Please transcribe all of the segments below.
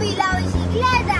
¡Yupi, la bicicleta!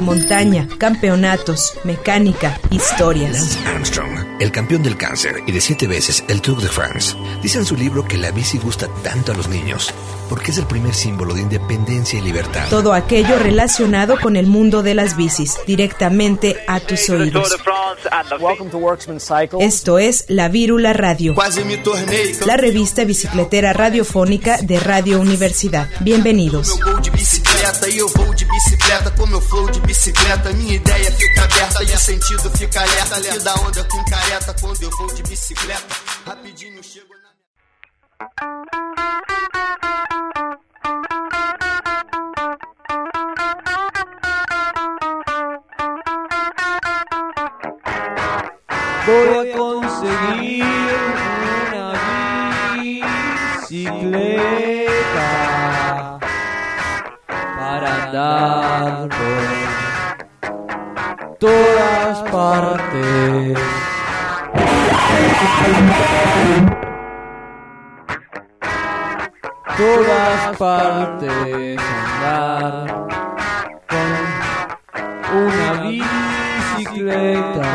montaña, campeonatos, mecánica, historias. Lance Armstrong, el campeón del cáncer y de siete veces el Tour de France, dice en su libro que la bici gusta tanto a los niños porque es el primer símbolo de independencia y libertad. Todo aquello relacionado con el mundo de las bicis, directamente a tus oídos. Welcome to Worksman Cycle. Esto es La Vírula Radio, la revista bicicletera radiofónica de Radio Universidad. Bienvenidos. Bicicleta e eu vou de bicicleta com meu flow de bicicleta. Minha ideia fica aberta e o sentido fica alerta. Que da onda com careta quando eu vou de bicicleta. Rapidinho chego na. Voy a conseguir una bicicleta andar por todas partes. Todas partes andar con una bicicleta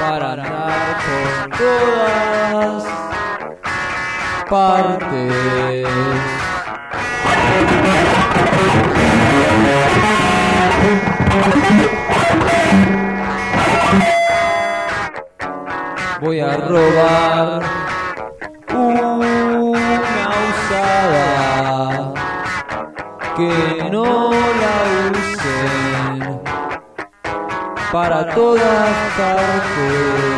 para andar por todas partes. Voy a robar una usada que no la usen para todas partes.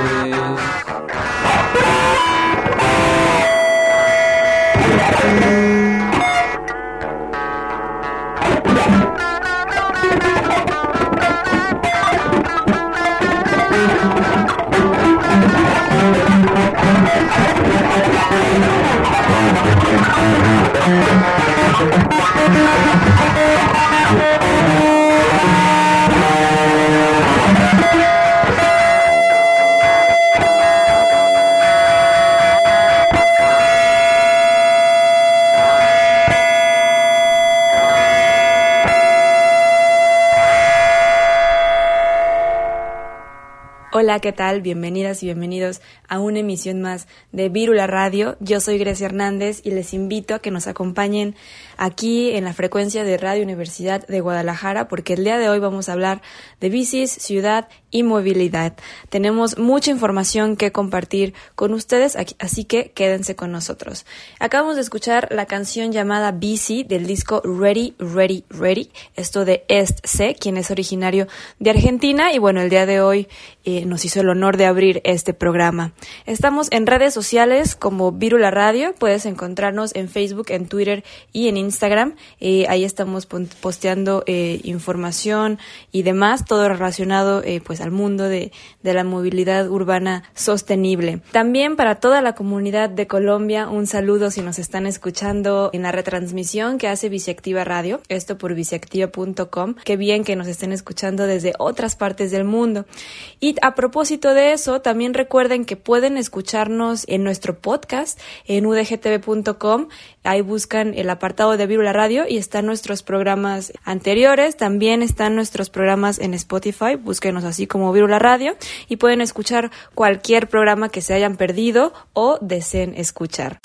Thank you. Hola, ¿qué tal? Bienvenidas y bienvenidos a una emisión más de Vírula Radio. Yo soy Grecia Hernández y les invito a que nos acompañen aquí en la frecuencia de Radio Universidad de Guadalajara porque el día de hoy vamos a hablar de bicis, ciudad y movilidad. Tenemos mucha información que compartir con ustedes, así que quédense con nosotros. Acabamos de escuchar la canción llamada Bici del disco Ready, Ready, Ready, esto de Est C, quien es originario de Argentina y bueno, el día de hoy eh, nos hizo el honor de abrir este programa. Estamos en redes sociales como Virula Radio, puedes encontrarnos en Facebook, en Twitter y en Instagram. Eh, ahí estamos posteando eh, información y demás, todo relacionado eh, pues al mundo de, de la movilidad urbana sostenible. También para toda la comunidad de Colombia, un saludo si nos están escuchando en la retransmisión que hace Biciactiva Radio, esto por biciactiva.com. Qué bien que nos estén escuchando desde otras partes del mundo. Y a propósito de eso, también recuerden que pueden escucharnos en nuestro podcast en udgtv.com. Ahí buscan el apartado de Virula Radio y están nuestros programas anteriores. También están nuestros programas en Spotify. Búsquenos así como Virula Radio y pueden escuchar cualquier programa que se hayan perdido o deseen escuchar.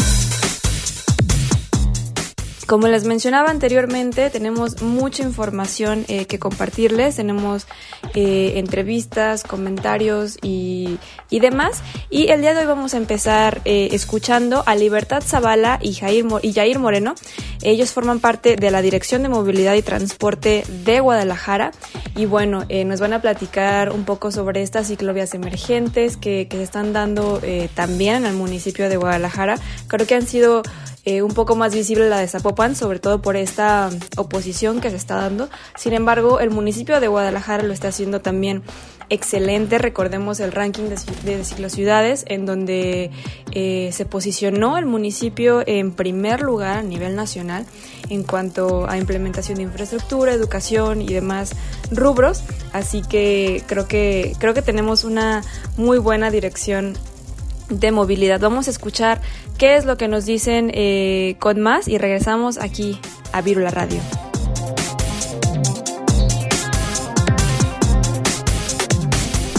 Como les mencionaba anteriormente, tenemos mucha información eh, que compartirles, tenemos eh, entrevistas, comentarios y, y, demás. Y el día de hoy vamos a empezar eh, escuchando a Libertad Zavala y Jair, y Jair Moreno. Ellos forman parte de la Dirección de Movilidad y Transporte de Guadalajara. Y bueno, nos van a platicar un poco sobre estas ciclovías emergentes que, que se están dando también en el municipio de Guadalajara. Creo que han sido un poco más visible la de Zapopan sobre todo por esta oposición que se está dando. Sin embargo, el municipio de Guadalajara lo está haciendo también excelente. Recordemos el ranking de, ciclociudades, en donde eh, se posicionó el municipio en primer lugar a nivel nacional en cuanto a implementación de infraestructura, educación y demás rubros. Así que creo que, creo que tenemos una muy buena dirección de movilidad. Vamos a escuchar qué es lo que nos dicen eh, con más y regresamos aquí a Virula Radio.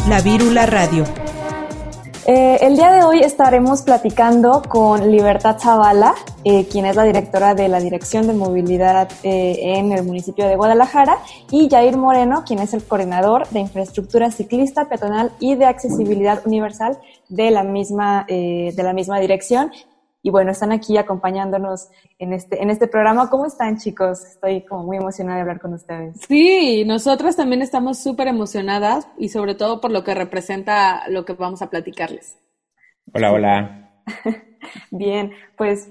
La Vírula Radio. Eh, el día de hoy estaremos platicando con Libertad Zavala, eh, quien es la directora de la Dirección de Movilidad eh, en el municipio de Guadalajara, y Jair Moreno, quien es el coordinador de infraestructura ciclista, peatonal y de accesibilidad universal de la misma, de la misma dirección. Y bueno, están aquí acompañándonos en este, en este programa. ¿Cómo están, chicos? Estoy como muy emocionada de hablar con ustedes. Sí, nosotras también estamos súper emocionadas y sobre todo por lo que representa lo que vamos a platicarles. Hola, hola. Bien, pues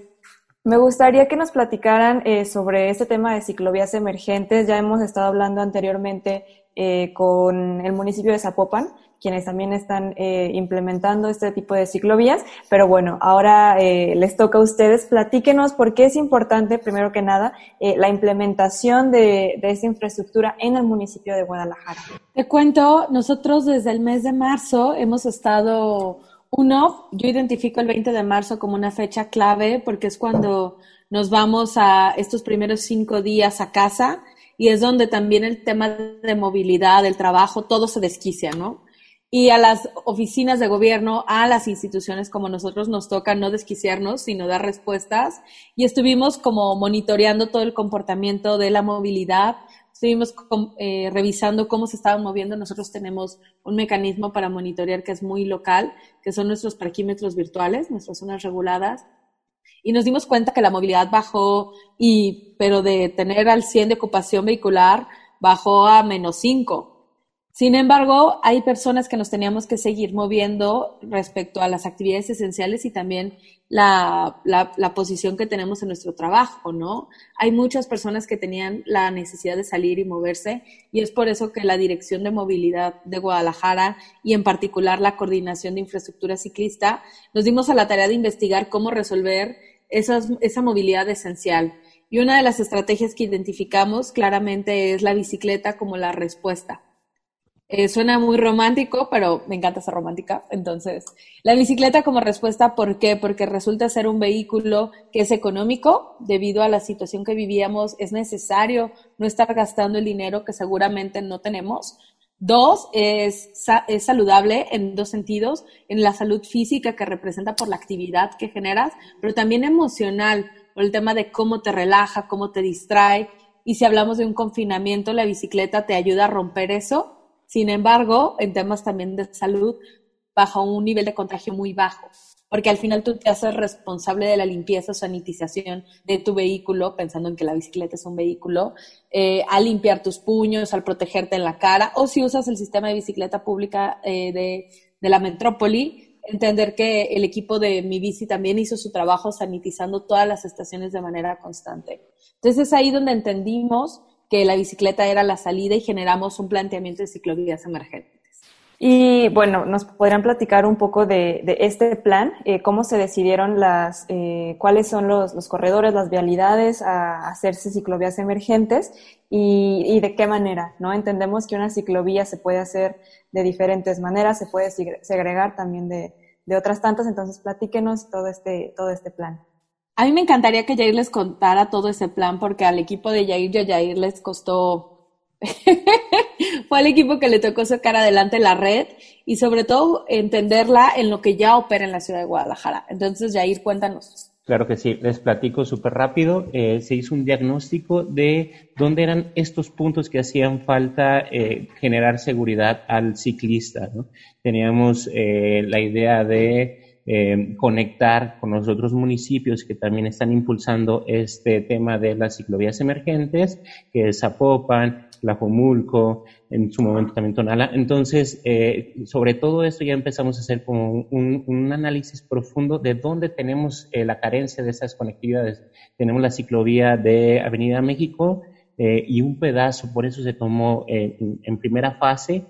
me gustaría que nos platicaran eh, sobre este tema de ciclovías emergentes. Ya hemos estado hablando anteriormente eh, con el municipio de Zapopan quienes también están eh, implementando este tipo de ciclovías. Pero bueno, ahora eh, les toca a ustedes. Platíquenos por qué es importante, primero que nada, eh, la implementación de, de esta infraestructura en el municipio de Guadalajara. Te cuento, nosotros desde el mes de marzo hemos estado, uno, yo identifico el 20 de marzo como una fecha clave porque es cuando nos vamos a estos primeros cinco días a casa y es donde también el tema de movilidad, el trabajo, todo se desquicia, ¿no? y a las oficinas de gobierno, a las instituciones como nosotros nos toca no desquiciarnos, sino dar respuestas. Y estuvimos como monitoreando todo el comportamiento de la movilidad, estuvimos eh, revisando cómo se estaban moviendo. Nosotros tenemos un mecanismo para monitorear que es muy local, que son nuestros parquímetros virtuales, nuestras zonas reguladas. Y nos dimos cuenta que la movilidad bajó, y, pero de tener al 100 de ocupación vehicular, bajó a menos 5 sin embargo, hay personas que nos teníamos que seguir moviendo respecto a las actividades esenciales y también la, la, posición que tenemos en nuestro trabajo, ¿no? Hay muchas personas que tenían la necesidad de salir y moverse y es por eso que la Dirección de Movilidad de Guadalajara y en particular la Coordinación de Infraestructura Ciclista nos dimos a la tarea de investigar cómo resolver esas, esa movilidad esencial. Y una de las estrategias que identificamos claramente es la bicicleta como la respuesta eh, suena muy romántico, pero me encanta ser romántica. Entonces, la bicicleta como respuesta, ¿por qué? Porque resulta ser un vehículo que es económico, debido a la situación que vivíamos, es necesario no estar gastando el dinero que seguramente no tenemos. Dos, es, es saludable en dos sentidos, en la salud física que representa por la actividad que generas, pero también emocional, por el tema de cómo te relaja, cómo te distrae. Y si hablamos de un confinamiento, la bicicleta te ayuda a romper eso sin embargo, en temas también de salud, bajo un nivel de contagio muy bajo, porque al final tú te haces responsable de la limpieza sanitización de tu vehículo, pensando en que la bicicleta es un vehículo, eh, al limpiar tus puños, al protegerte en la cara, o si usas el sistema de bicicleta pública eh, de, de la metrópoli, entender que el equipo de mi bici también hizo su trabajo sanitizando todas las estaciones de manera constante. Entonces es ahí donde entendimos que la bicicleta era la salida y generamos un planteamiento de ciclovías emergentes. Y bueno, nos podrían platicar un poco de, este plan, eh, cómo se decidieron las, eh, cuáles son los, corredores, las vialidades a hacerse ciclovías emergentes y, de qué manera, ¿no? Entendemos que una ciclovía se puede hacer de diferentes maneras, se puede segregar también de, de otras tantas, entonces platíquenos todo este, todo este plan. A mí me encantaría que Jair les contara todo ese plan porque al equipo de Jair y Jair les costó, fue al equipo que le tocó sacar adelante la red y sobre todo entenderla en lo que ya opera en la ciudad de Guadalajara. Entonces, Jair, cuéntanos. Claro que sí, les platico súper rápido. Eh, se hizo un diagnóstico de dónde eran estos puntos que hacían falta eh, generar seguridad al ciclista. Teníamos eh, la idea de eh, conectar con los otros municipios que también están impulsando este tema de las ciclovías emergentes, que es Zapopan, Tlajomulco, en su momento también Tonala. Entonces, eh, sobre todo esto ya empezamos a hacer como un, análisis profundo de dónde tenemos eh, la carencia de esas conectividades. Tenemos la ciclovía de Avenida México eh, y un pedazo, por eso se tomó en, primera fase,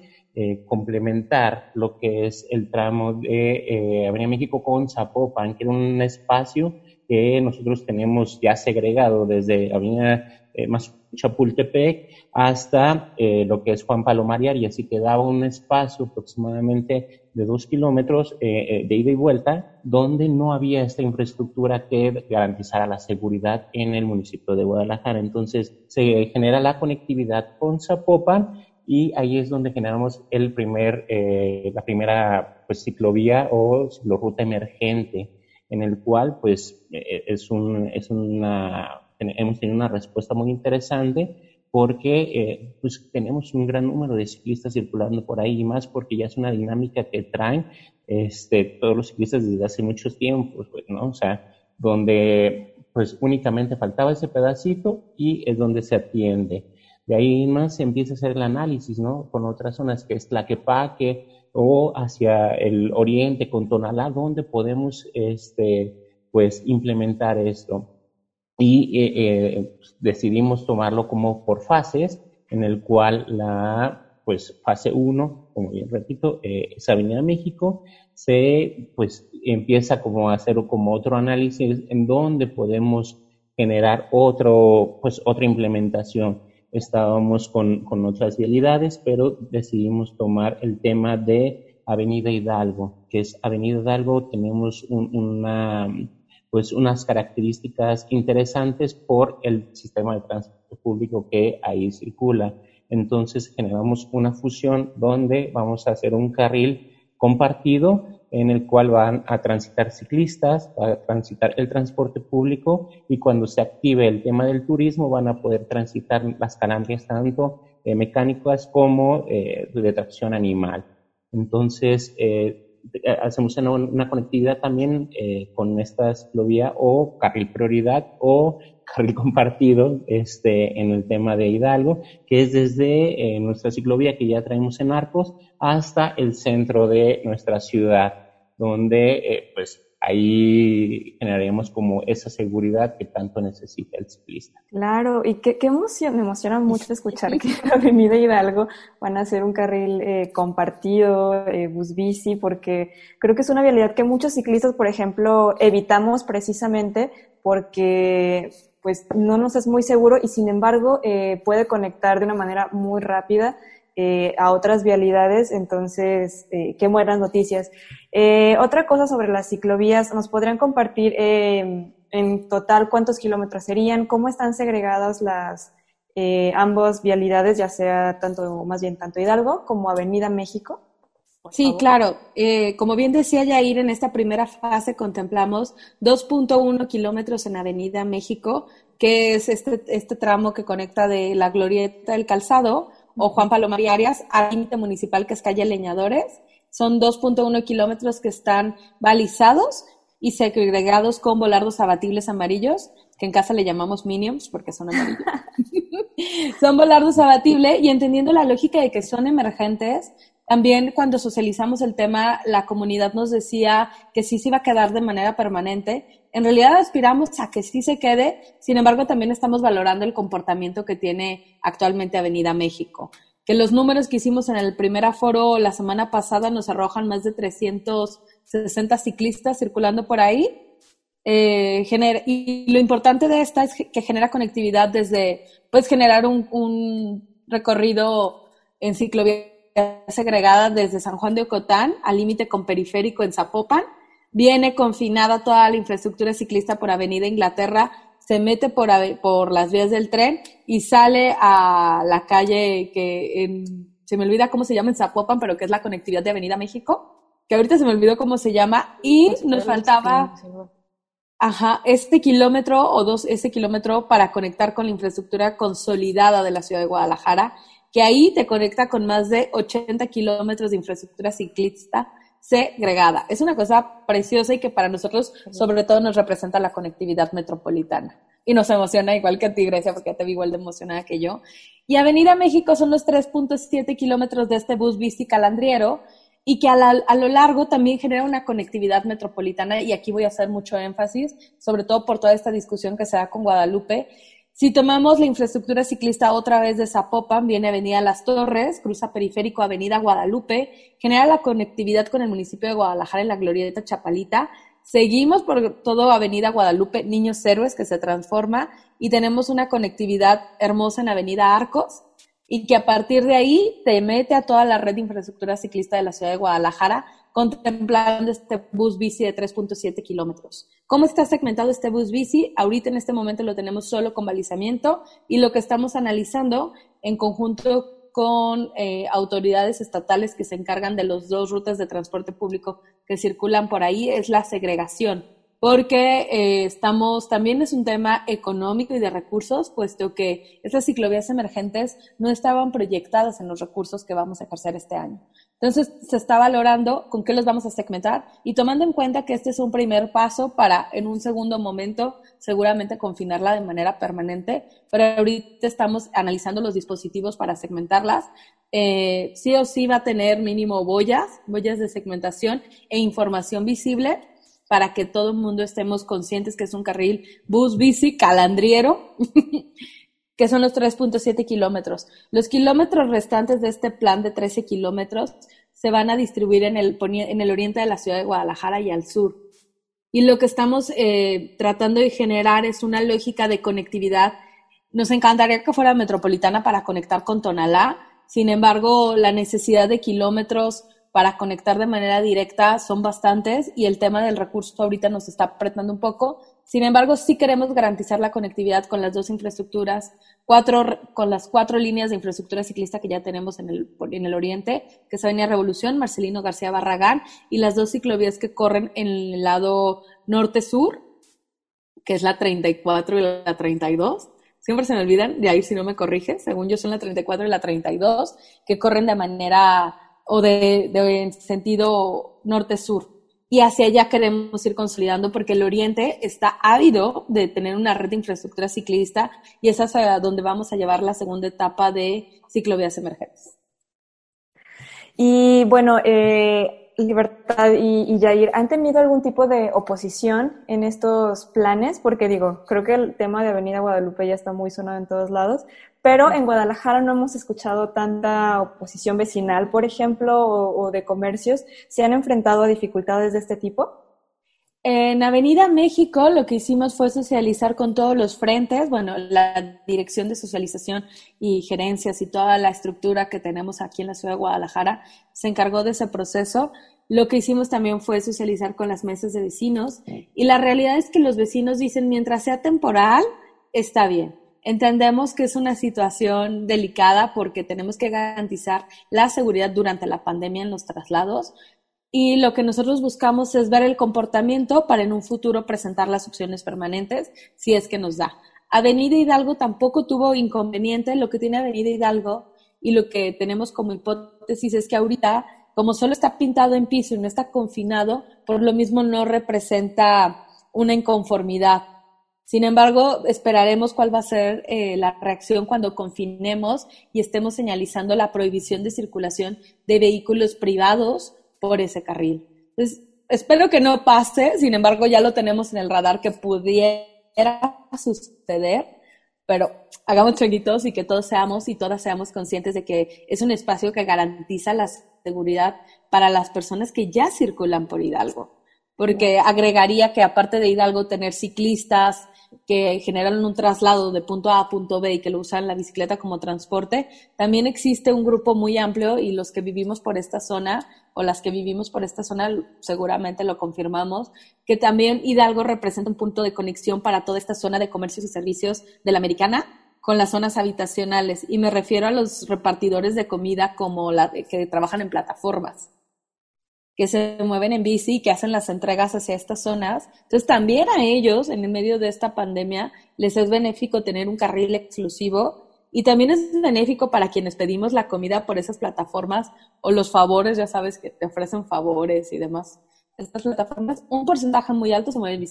complementar lo que es el tramo de Avenida México con Zapopan, que era un espacio que nosotros tenemos ya segregado desde Avenida más Chapultepec hasta eh, lo que es Juan Palomar y así quedaba un espacio aproximadamente de dos kilómetros eh, eh, de ida y vuelta donde no había esta infraestructura que garantizara la seguridad en el municipio de Guadalajara. Entonces se genera la conectividad con Zapopan y ahí es donde generamos el primer, la primera pues, ciclovía o ciclorruta emergente en el cual pues es, un, es una hemos tenido una respuesta muy interesante porque eh, pues tenemos un gran número de ciclistas circulando por ahí y más porque ya es una dinámica que traen este, todos los ciclistas desde hace muchos tiempos, pues, ¿no? O sea, donde pues únicamente faltaba ese pedacito y es donde se atiende. De ahí más se empieza a hacer el análisis, ¿no? Con otras zonas que es Tlaquepaque o hacia el oriente con Tonalá, donde podemos, este, pues, implementar esto y eh, eh, decidimos tomarlo como por fases, en el cual la pues fase 1, como bien repito, eh, es Avenida México, se pues empieza como a hacer como otro análisis en donde podemos generar otro, pues otra implementación. Estábamos con, con otras vialidades, pero decidimos tomar el tema de Avenida Hidalgo, que es Avenida Hidalgo, tenemos una pues unas características interesantes por el sistema de transporte público que ahí circula. Entonces generamos una fusión donde vamos a hacer un carril compartido en el cual van a transitar ciclistas, va a transitar el transporte público y cuando se active el tema del turismo van a poder transitar las calambrias tanto eh, mecánicas como eh, de tracción animal. Entonces, eh, hacemos una, conectividad también eh, con esta ciclovía o carril prioridad o carril compartido este, en el tema de Hidalgo, que es desde eh, nuestra ciclovía que ya traemos en Arcos hasta el centro de nuestra ciudad, donde pues ahí generaremos como esa seguridad que tanto necesita el ciclista. Claro, y qué, qué emoción, me emociona mucho escuchar que en la Avenida Hidalgo van a hacer un carril eh, compartido, eh, bus bici, porque creo que es una vialidad que muchos ciclistas, por ejemplo, evitamos precisamente porque pues no nos es muy seguro y sin embargo eh, puede conectar de una manera muy rápida eh, a otras vialidades, entonces, eh, qué buenas noticias. Eh, otra cosa sobre las ciclovías, ¿nos podrían compartir en total cuántos kilómetros serían? ¿Cómo están segregadas las ambas vialidades, ya sea tanto, más bien tanto Hidalgo como Avenida México? Sí, claro. como bien decía Yair, en esta primera fase contemplamos 2.1 kilómetros en Avenida México, que es este, este tramo que conecta de la Glorieta del Calzado o Juan Palomar y Arias al límite municipal que es calle Leñadores. Son 2.1 kilómetros que están balizados y segregados con volardos abatibles amarillos, que en casa le llamamos minions porque son amarillos. son volardos abatibles y entendiendo la lógica de que son emergentes, también cuando socializamos el tema, la comunidad nos decía que sí se iba a quedar de manera permanente. En realidad aspiramos a que sí se quede, sin embargo también estamos valorando el comportamiento que tiene actualmente Avenida México. Que los números que hicimos en el primer aforo la semana pasada nos arrojan más de 360 ciclistas circulando por ahí. Eh, y lo importante de esta es que genera conectividad desde, puedes generar un, un recorrido en ciclovía segregada desde San Juan de Ocotán al límite con periférico en Zapopan. Viene confinada toda la infraestructura ciclista por Avenida Inglaterra, se mete por, por las vías del tren y sale a la calle que se me olvida cómo se llama en Zapopan, pero que es la conectividad de Avenida México, que ahorita se me olvidó cómo se llama, y pues nos faltaba ajá, este kilómetro o dos, ese kilómetro para conectar con la infraestructura consolidada de la ciudad de Guadalajara que ahí te conecta con más de 80 kilómetros de infraestructura ciclista segregada. Es una cosa preciosa y que para nosotros sobre todo nos representa la conectividad metropolitana. Y nos emociona igual que a ti, Grecia, porque te vi igual de emocionada que yo. Y Avenida México son los 3.7 kilómetros de este bus bici calandriero y que a, a, lo largo también genera una conectividad metropolitana y aquí voy a hacer mucho énfasis, sobre todo por toda esta discusión que se da con Guadalupe. Si tomamos la infraestructura ciclista otra vez de Zapopan, viene Avenida Las Torres, cruza periférico Avenida Guadalupe, genera la conectividad con el municipio de Guadalajara en la Glorieta Chapalita. Seguimos por todo Avenida Guadalupe, Niños Héroes, que se transforma, y tenemos una conectividad hermosa en Avenida Arcos, y que a partir de ahí te mete a toda la red de infraestructura ciclista de la ciudad de Guadalajara, contemplando este bus bici de 3.7 kilómetros. ¿Cómo está segmentado este bus bici? Ahorita en este momento lo tenemos solo con balizamiento y lo que estamos analizando en conjunto con eh, autoridades estatales que se encargan de las dos rutas de transporte público que circulan por ahí es la segregación porque eh, estamos, también es un tema económico y de recursos, puesto que estas ciclovías emergentes no estaban proyectadas en los recursos que vamos a ejercer este año. Entonces, se está valorando con qué los vamos a segmentar y tomando en cuenta que este es un primer paso para, en un segundo momento, seguramente confinarla de manera permanente, pero ahorita estamos analizando los dispositivos para segmentarlas. Eh, sí o sí va a tener mínimo boyas, boyas de segmentación e información visible para que todo el mundo estemos conscientes que es un carril bus bici calandriero, que son los 3.7 kilómetros. Los kilómetros restantes de este plan de 13 kilómetros se van a distribuir en el, en el oriente de la ciudad de Guadalajara y al sur. Y lo que estamos eh, tratando de generar es una lógica de conectividad. Nos encantaría que fuera metropolitana para conectar con Tonalá. Sin embargo, la necesidad de kilómetros para conectar de manera directa son bastantes y el tema del recurso ahorita nos está apretando un poco. Sin embargo, sí queremos garantizar la conectividad con las dos infraestructuras, cuatro, con las cuatro líneas de infraestructura ciclista que ya tenemos en el, en el oriente, que es Avenida Revolución, Marcelino García Barragán, y las dos ciclovías que corren en el lado norte-sur, que es la 34 y la 32. Siempre se me olvidan de ahí si no me corrige. Según yo son la 34 y la 32, que corren de manera o de, sentido norte-sur. Y hacia allá queremos ir consolidando porque el Oriente está ávido de tener una red de infraestructura ciclista y es hacia donde vamos a llevar la segunda etapa de ciclovías emergentes. Y bueno, eh, Libertad y, y, Jair, ¿han tenido algún tipo de oposición en estos planes? Porque digo, creo que el tema de Avenida Guadalupe ya está muy sonado en todos lados, pero en Guadalajara no hemos escuchado tanta oposición vecinal, por ejemplo, o, de comercios. ¿Se han enfrentado a dificultades de este tipo? En Avenida México lo que hicimos fue socializar con todos los frentes, bueno, la dirección de socialización y gerencias y toda la estructura que tenemos aquí en la ciudad de Guadalajara se encargó de ese proceso. Lo que hicimos también fue socializar con las mesas de vecinos y la realidad es que los vecinos dicen mientras sea temporal, está bien. Entendemos que es una situación delicada porque tenemos que garantizar la seguridad durante la pandemia en los traslados, y lo que nosotros buscamos es ver el comportamiento para en un futuro presentar las opciones permanentes si es que nos da. Avenida Hidalgo tampoco tuvo inconveniente. Lo que tiene Avenida Hidalgo y lo que tenemos como hipótesis es que ahorita, como solo está pintado en piso y no está confinado, por lo mismo no representa una inconformidad. Sin embargo, esperaremos cuál va a ser eh, la reacción cuando confinemos y estemos señalizando la prohibición de circulación de vehículos privados por ese carril. Entonces, espero que no pase, sin embargo, ya lo tenemos en el radar que pudiera suceder, pero hagamos chiquitos y que todos seamos y todas seamos conscientes de que es un espacio que garantiza la seguridad para las personas que ya circulan por Hidalgo. Porque agregaría que aparte de Hidalgo tener ciclistas, que generan un traslado de punto A a punto B y que lo usan la bicicleta como transporte, también existe un grupo muy amplio y los que vivimos por esta zona o las que vivimos por esta zona seguramente lo confirmamos, que también Hidalgo representa un punto de conexión para toda esta zona de comercios y servicios de la americana con las zonas habitacionales. Y me refiero a los repartidores de comida como la que trabajan en plataformas que se mueven en bici, que hacen las entregas hacia estas zonas. Entonces, también a ellos, en el medio de esta pandemia, les es benéfico tener un carril exclusivo y también es benéfico para quienes pedimos la comida por esas plataformas o los favores, ya sabes que te ofrecen favores y demás. Estas plataformas, un porcentaje muy alto se mueve en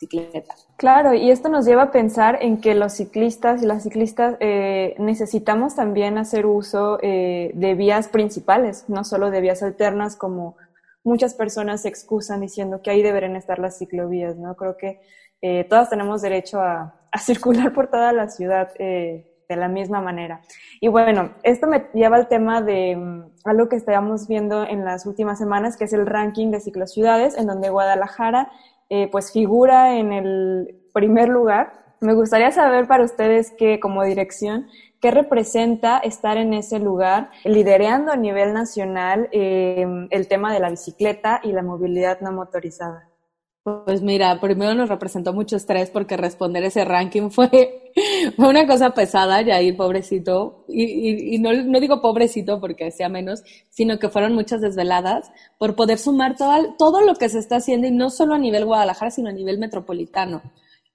bicicleta. Claro, y esto nos lleva a pensar en que los ciclistas y las ciclistas eh, necesitamos también hacer uso eh, de vías principales, no solo de vías alternas como muchas personas se excusan diciendo que ahí deberían estar las ciclovías, ¿no? Creo que eh, todas tenemos derecho a, circular por toda la ciudad eh, de la misma manera. Y bueno, esto me lleva al tema de mm, algo que estábamos viendo en las últimas semanas, que es el ranking de ciclociudades, en donde Guadalajara eh, pues figura en el primer lugar. Me gustaría saber para ustedes que como dirección, ¿qué representa estar en ese lugar, liderando a nivel nacional el tema de la bicicleta y la movilidad no motorizada? Pues mira, primero nos representó mucho estrés porque responder ese ranking fue, fue una cosa pesada, y ahí pobrecito, y, y, no, no, digo pobrecito porque sea menos, sino que fueron muchas desveladas por poder sumar todo, todo lo que se está haciendo y no solo a nivel Guadalajara, sino a nivel metropolitano.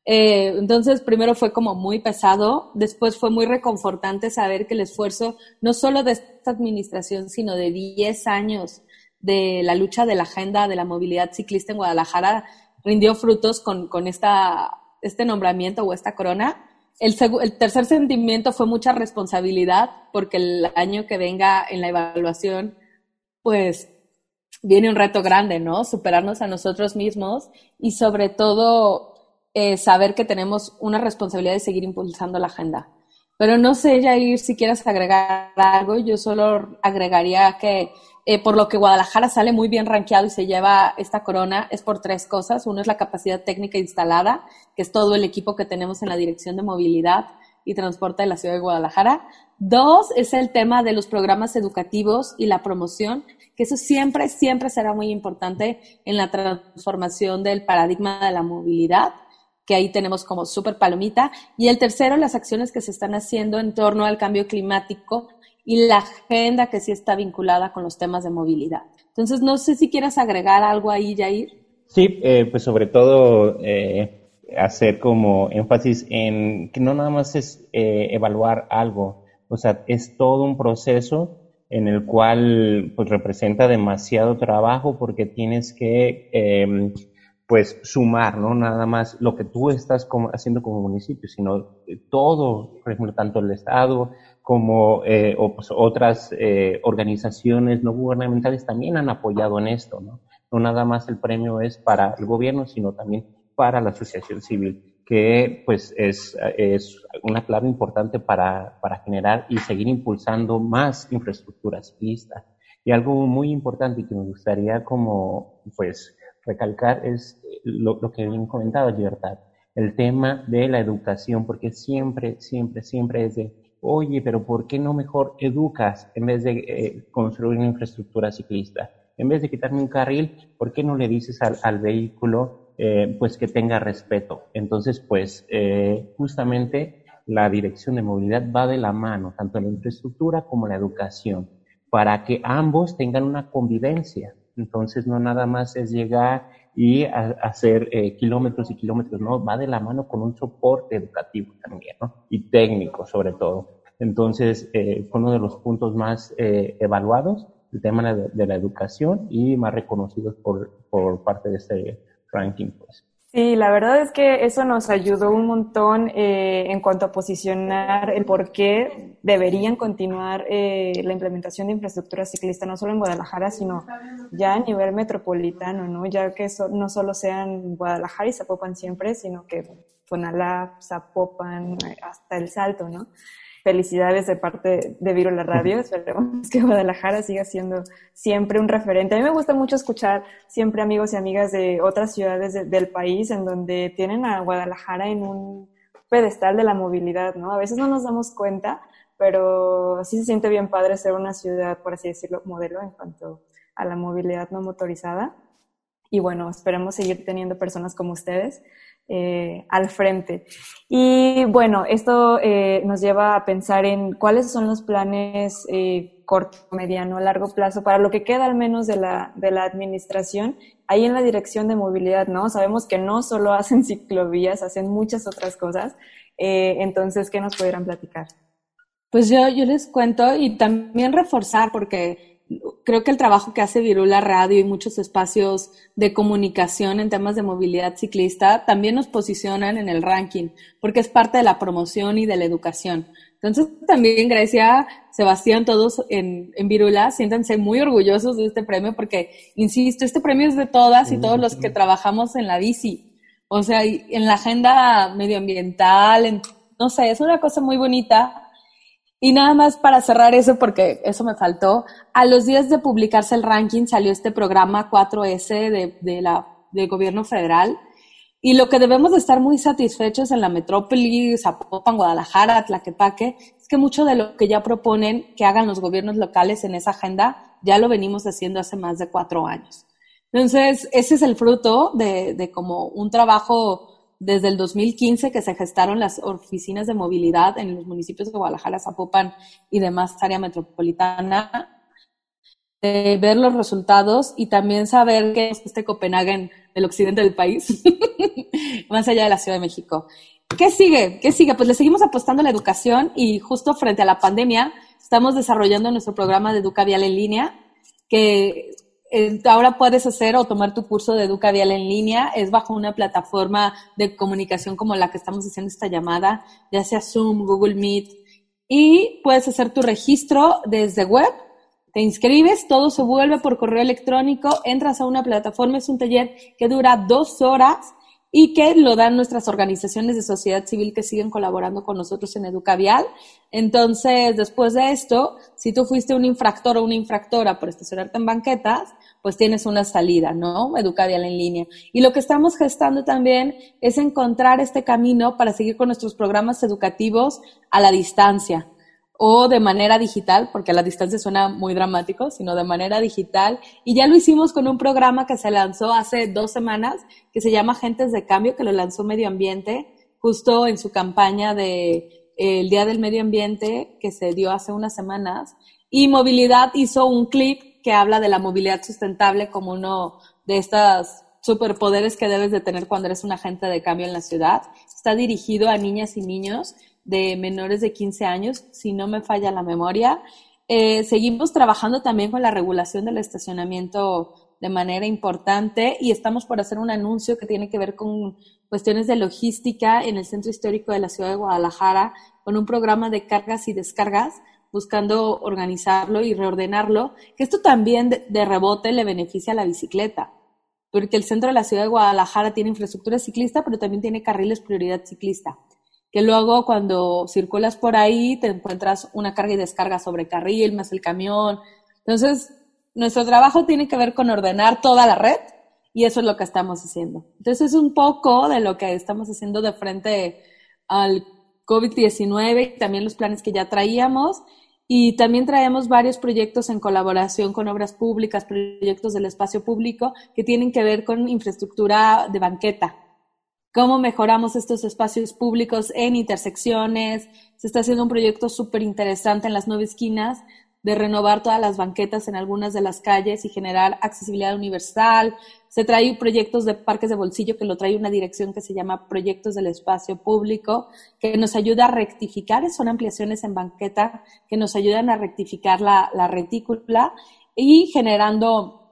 Eh, entonces, primero fue como muy pesado, después fue muy reconfortante saber que el esfuerzo, no solo de esta administración, sino de 10 años de la lucha de la agenda de la movilidad ciclista en Guadalajara, rindió frutos con, con esta, este nombramiento o esta corona. El, el, tercer sentimiento fue mucha responsabilidad porque el año que venga en la evaluación, pues viene un reto grande, ¿no? Superarnos a nosotros mismos y sobre todo eh, saber que tenemos una responsabilidad de seguir impulsando la agenda. Pero no sé, Jair, si quieres agregar algo, yo solo agregaría que eh, por lo que Guadalajara sale muy bien rankeado y se lleva esta corona es por tres cosas. Uno es la capacidad técnica instalada, que es todo el equipo que tenemos en la Dirección de Movilidad y Transporte de la Ciudad de Guadalajara. Dos es el tema de los programas educativos y la promoción, que eso siempre, siempre será muy importante en la transformación del paradigma de la movilidad que ahí tenemos como súper palomita. Y el tercero, las acciones que se están haciendo en torno al cambio climático y la agenda que sí está vinculada con los temas de movilidad. Entonces, no sé si quieres agregar algo ahí, Jair. Sí, eh, pues sobre todo eh, hacer como énfasis en que no nada más es eh, evaluar algo, o sea, es todo un proceso en el cual pues representa demasiado trabajo porque tienes que em, pues sumar, no nada más lo que tú estás haciendo como municipio, sino todo, por ejemplo, tanto el Estado, como eh, pues, otras eh, organizaciones no gubernamentales también han apoyado en esto, ¿no? No nada más el premio es para el gobierno, sino también para la asociación civil, que pues es, es una clave importante para, para generar y seguir impulsando más infraestructura ciclista. Y algo muy importante que me gustaría como pues recalcar es lo, que bien comentado, Libertad, el tema de la educación, porque siempre, siempre, siempre es de oye, pero ¿por qué no mejor educas en vez de eh, construir una infraestructura ciclista? En vez de quitarme un carril, ¿por qué no le dices al, vehículo eh, pues que tenga respeto? Entonces, pues eh, justamente la dirección de movilidad va de la mano, tanto la infraestructura como la educación, para que ambos tengan una convivencia. Entonces, no nada más es llegar y hacer eh, kilómetros y kilómetros, ¿no? Va de la mano con un soporte educativo también, ¿no? Y técnico sobre todo. Entonces, eh, fue uno de los puntos más eh, evaluados, el tema de, la educación y más reconocidos por, por parte de este ranking, pues. Sí, la verdad es que eso nos ayudó un montón eh, en cuanto a posicionar el por qué deberían continuar eh, la implementación de infraestructura ciclista, no solo en Guadalajara, sino ya a nivel metropolitano, ¿no? Ya que no solo sean Guadalajara y Zapopan siempre, sino que Fonalá, Zapopan, hasta El Salto, ¿no? Felicidades de parte de Viro la Radio. Esperemos que Guadalajara siga siendo siempre un referente. A mí me gusta mucho escuchar siempre amigos y amigas de otras ciudades del país en donde tienen a Guadalajara en un pedestal de la movilidad, ¿no? A veces no nos damos cuenta, pero sí se siente bien padre ser una ciudad, por así decirlo, modelo en cuanto a la movilidad no motorizada. Y bueno, esperemos seguir teniendo personas como ustedes eh, al frente. Y bueno, esto eh, nos lleva a pensar en cuáles son los planes eh, corto, mediano, largo plazo, para lo que queda al menos de la, de la administración, ahí en la dirección de movilidad, ¿no? Sabemos que no solo hacen ciclovías, hacen muchas otras cosas. entonces, ¿qué nos pudieran platicar? Pues yo, yo les cuento y también reforzar, porque creo que el trabajo que hace Virula Radio y muchos espacios de comunicación en temas de movilidad ciclista también nos posicionan en el ranking, porque es parte de la promoción y de la educación. Entonces, también Grecia, Sebastián, todos en, en Virula, siéntanse muy orgullosos de este premio, porque, insisto, este premio es de todas y todos los que trabajamos en la bici. O sea, en la agenda medioambiental, no sé, es una cosa muy bonita y nada más para cerrar eso, porque eso me faltó, a los días de publicarse el ranking salió este programa 4S de, de la, del gobierno federal. Y lo que debemos de estar muy satisfechos en la metrópoli, Zapopan, Guadalajara, Tlaquepaque, es que mucho de lo que ya proponen que hagan los gobiernos locales en esa agenda, ya lo venimos haciendo hace más de cuatro años. Entonces, ese es el fruto de, de como un trabajo desde el 2015 que se gestaron las oficinas de movilidad en los municipios de Guadalajara, Zapopan y demás área metropolitana, ver los resultados y también saber que es este Copenhague del occidente del país, más allá de la Ciudad de México. ¿Qué sigue? ¿Qué sigue? Pues le seguimos apostando a la educación y justo frente a la pandemia estamos desarrollando nuestro programa de Educa Vial en línea, que ahora puedes hacer o tomar tu curso de Educa en línea, es bajo una plataforma de comunicación como la que estamos haciendo esta llamada, ya sea Zoom, Google Meet, y puedes hacer tu registro desde web, te inscribes, todo se vuelve por correo electrónico, entras a una plataforma, es un taller que dura dos horas y que lo dan nuestras organizaciones de sociedad civil que siguen colaborando con nosotros en Educavial. Entonces, después de esto, si tú fuiste un infractor o una infractora por estacionarte en banquetas, pues tienes una salida, ¿no? Educavial en línea. Y lo que estamos gestando también es encontrar este camino para seguir con nuestros programas educativos a la distancia o de manera digital, porque a la distancia suena muy dramático, sino de manera digital. Y ya lo hicimos con un programa que se lanzó hace dos semanas, que se llama Gentes de Cambio, que lo lanzó Medio Ambiente, justo en su campaña de eh, el Día del Medio Ambiente, que se dio hace unas semanas. Y Movilidad hizo un clip que habla de la movilidad sustentable como uno de estos superpoderes que debes de tener cuando eres un agente de cambio en la ciudad. Está dirigido a niñas y niños de menores de 15 años, si no me falla la memoria. Eh, seguimos trabajando también con la regulación del estacionamiento de manera importante y estamos por hacer un anuncio que tiene que ver con cuestiones de logística en el centro histórico de la ciudad de Guadalajara, con un programa de cargas y descargas, buscando organizarlo y reordenarlo, que esto también de, de rebote le beneficia a la bicicleta, porque el centro de la ciudad de Guadalajara tiene infraestructura ciclista, pero también tiene carriles prioridad ciclista que luego cuando circulas por ahí te encuentras una carga y descarga sobre carril, más el camión. Entonces, nuestro trabajo tiene que ver con ordenar toda la red y eso es lo que estamos haciendo. Entonces, es un poco de lo que estamos haciendo de frente al COVID-19 y también los planes que ya traíamos. Y también traemos varios proyectos en colaboración con obras públicas, proyectos del espacio público que tienen que ver con infraestructura de banqueta cómo mejoramos estos espacios públicos en intersecciones. Se está haciendo un proyecto súper interesante en las nueve esquinas de renovar todas las banquetas en algunas de las calles y generar accesibilidad universal. Se trae proyectos de parques de bolsillo que lo trae una dirección que se llama Proyectos del Espacio Público, que nos ayuda a rectificar, son ampliaciones en banqueta que nos ayudan a rectificar la, la retícula y generando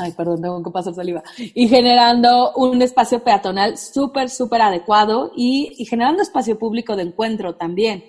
ay, perdón, tengo que pasar saliva, y generando un espacio peatonal súper, súper adecuado y, y, generando espacio público de encuentro también.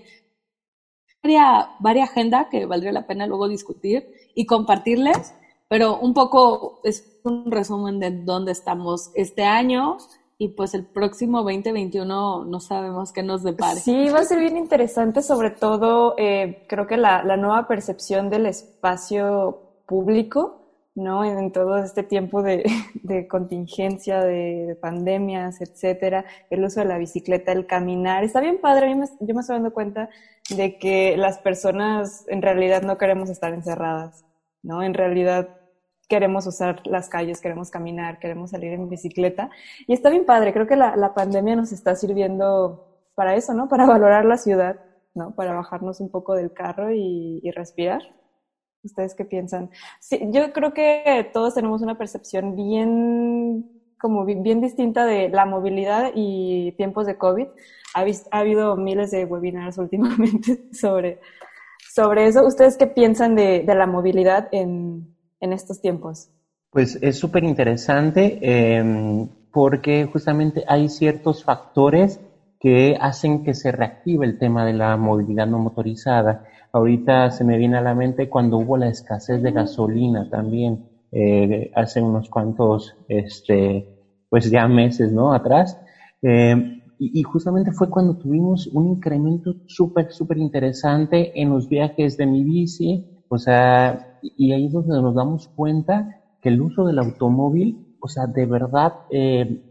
Varia, varia agenda que valdría la pena luego discutir y compartirles, pero un poco es un resumen de dónde estamos este año y pues el próximo 2021 no sabemos qué nos depare. Sí, va a ser bien interesante, sobre todo eh, creo que la, la nueva percepción del espacio público ¿no? En todo este tiempo de, contingencia, de, pandemias, etcétera, el uso de la bicicleta, el caminar, está bien padre. yo me estoy dando cuenta de que las personas en realidad no queremos estar encerradas, ¿no? En realidad queremos usar las calles, queremos caminar, queremos salir en bicicleta. Y está bien padre, creo que la, pandemia nos está sirviendo para eso, ¿no? Para valorar la ciudad, ¿no? Para bajarnos un poco del carro y respirar. ¿Ustedes qué piensan? Sí, yo creo que todos tenemos una percepción bien como bien distinta de la movilidad y tiempos de COVID. Ha, ha habido miles de webinars últimamente sobre, sobre eso. ¿Ustedes qué piensan de, de la movilidad en, en, estos tiempos? Pues es súper interesante eh, porque justamente hay ciertos factores que hacen que se reactive el tema de la movilidad no motorizada. Ahorita se me viene a la mente cuando hubo la escasez de gasolina también, eh, hace unos cuantos, este, pues ya meses, ¿no? Atrás. Eh, y, justamente fue cuando tuvimos un incremento súper, súper interesante en los viajes de mi bici, o sea, y ahí es donde nos damos cuenta que el uso del automóvil, o sea, de verdad, eh,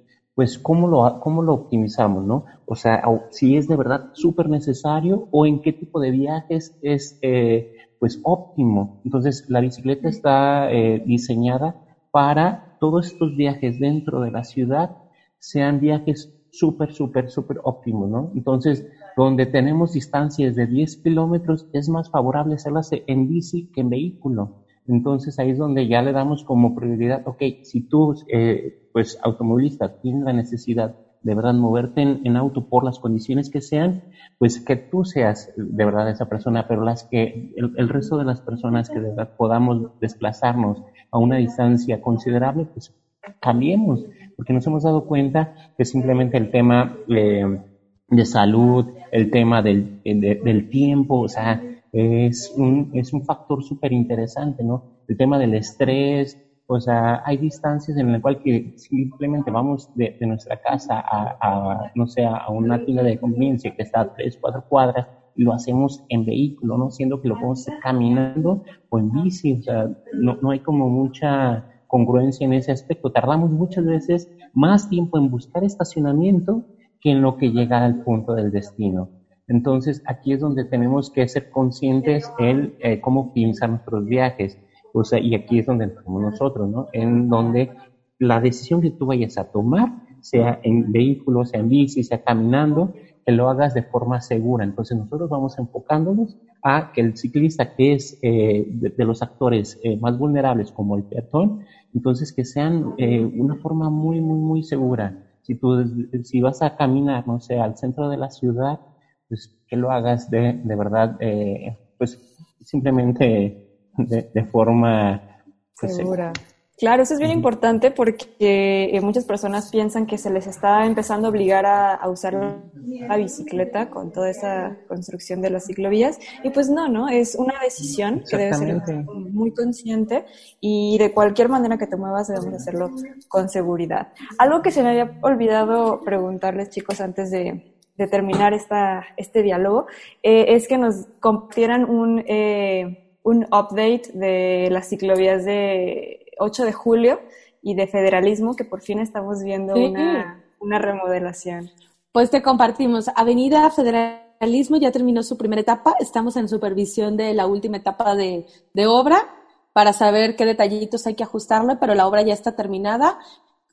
pues cómo lo, cómo lo optimizamos, ¿no? O sea, si es de verdad súper necesario o en qué tipo de viajes es eh, pues óptimo. Entonces, la bicicleta está eh, diseñada para todos estos viajes dentro de la ciudad sean viajes súper, súper, súper óptimos, ¿no? Entonces, donde tenemos distancias de 10 kilómetros, es más favorable hacerlas en bici que en vehículo. Entonces ahí es donde ya le damos como prioridad, ok, si tú, eh, pues automovilista, tienes la necesidad de verdad moverte en, auto por las condiciones que sean, pues que tú seas de verdad esa persona, pero las que el, resto de las personas que de verdad podamos desplazarnos a una distancia considerable, pues cambiemos, porque nos hemos dado cuenta que simplemente el tema eh, de salud, el tema del, del tiempo, o sea, es un, es un factor súper interesante, ¿no? El tema del estrés, o sea, hay distancias en las cuales simplemente vamos de, nuestra casa a, no sé, a una tienda de conveniencia que está a tres, cuatro cuadras y lo hacemos en vehículo, ¿no? Siendo que lo podemos hacer caminando o en bici, o sea, no, no hay como mucha congruencia en ese aspecto. Tardamos muchas veces más tiempo en buscar estacionamiento que en lo que llega al punto del destino. Entonces, aquí es donde tenemos que ser conscientes en eh, cómo optimizar nuestros viajes. O sea, y aquí es donde entramos nosotros, ¿no? En donde la decisión que tú vayas a tomar, sea en vehículo, sea en bici, sea caminando, que lo hagas de forma segura. Entonces, nosotros vamos enfocándonos a que el ciclista, que es eh, de, los actores eh, más vulnerables como el peatón, entonces que sean una forma muy, muy, muy segura. Si tú, si vas a caminar, no sé, al centro de la ciudad, pues que lo hagas de, de verdad, eh, pues simplemente de, forma pues, segura. Claro, eso es bien importante porque eh, muchas personas piensan que se les está empezando a obligar a, usar la bicicleta con toda esa construcción de las ciclovías y pues no, ¿no? Es una decisión que debe ser muy consciente y de cualquier manera que te muevas debemos hacerlo con seguridad. Algo que se me había olvidado preguntarles chicos antes de, de terminar esta, este diálogo, eh, es que nos compartieran un, eh, un update de las ciclovías de 8 de julio y de federalismo, que por fin estamos viendo una, una remodelación. Pues te compartimos. Avenida Federalismo ya terminó su primera etapa. Estamos en supervisión de la última etapa de, de obra para saber qué detallitos hay que ajustarle, pero la obra ya está terminada.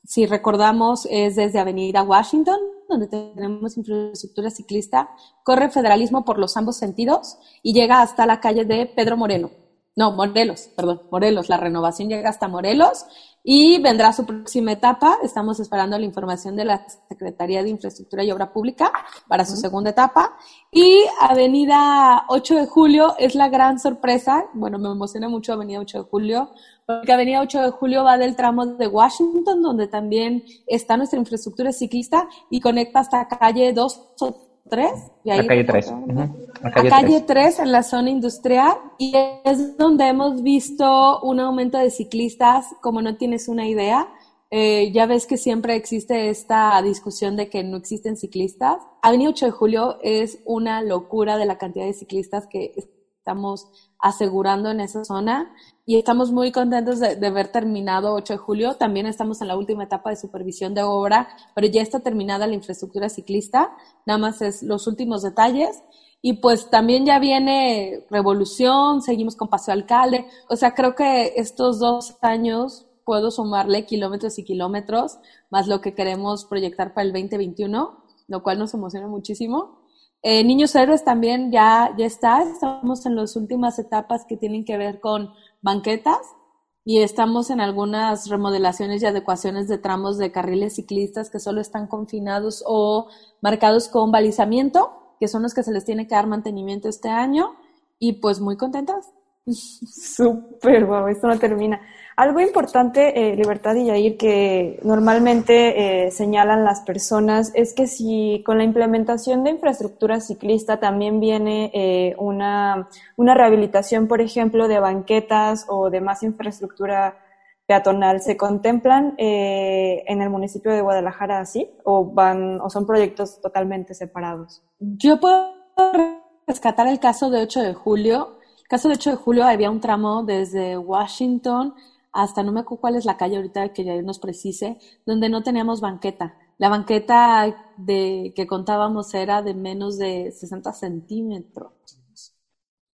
Si recordamos, es desde Avenida Washington donde tenemos infraestructura ciclista, corre federalismo por los ambos sentidos y llega hasta la calle de Pedro Moreno. No, Morelos, perdón, Morelos. La renovación llega hasta Morelos y vendrá su próxima etapa. Estamos esperando la información de la Secretaría de Infraestructura y Obra Pública para su segunda etapa. Y Avenida 8 de Julio es la gran sorpresa. Bueno, me emociona mucho Avenida 8 de Julio porque Avenida 8 de Julio va del tramo de Washington, donde también está nuestra infraestructura ciclista y conecta hasta calle 2 o 3. Y ahí calle 3. A calle, 3. en la zona industrial. Y es donde hemos visto un aumento de ciclistas, como no tienes una idea. Eh, ya ves que siempre existe esta discusión de que no existen ciclistas. Avenida 8 de Julio es una locura de la cantidad de ciclistas que estamos asegurando en esa zona y estamos muy contentos de, ver terminado 8 de julio. También estamos en la última etapa de supervisión de obra, pero ya está terminada la infraestructura ciclista, nada más es los últimos detalles. Y pues también ya viene Revolución, seguimos con Paseo Alcalde. O sea, creo que estos dos años puedo sumarle kilómetros y kilómetros, más lo que queremos proyectar para el 2021, lo cual nos emociona muchísimo. Eh, Niños Héroes también ya, ya está, estamos en las últimas etapas que tienen que ver con banquetas y estamos en algunas remodelaciones y adecuaciones de tramos de carriles ciclistas que solo están confinados o marcados con balizamiento, que son los que se les tiene que dar mantenimiento este año y pues muy contentas. Súper, wow, esto no termina. Algo importante, eh, Libertad y Yair, que normalmente eh, señalan las personas es que si con la implementación de infraestructura ciclista también viene eh, una, una rehabilitación, por ejemplo, de banquetas o de más infraestructura peatonal, ¿se contemplan en el municipio de Guadalajara así o van o son proyectos totalmente separados? Yo puedo rescatar el caso de 8 de julio. Caso de 8 de julio había un tramo desde Washington hasta no me acuerdo cuál es la calle ahorita que ya nos precise, donde no teníamos banqueta. La banqueta de, que contábamos era de menos de 60 centímetros.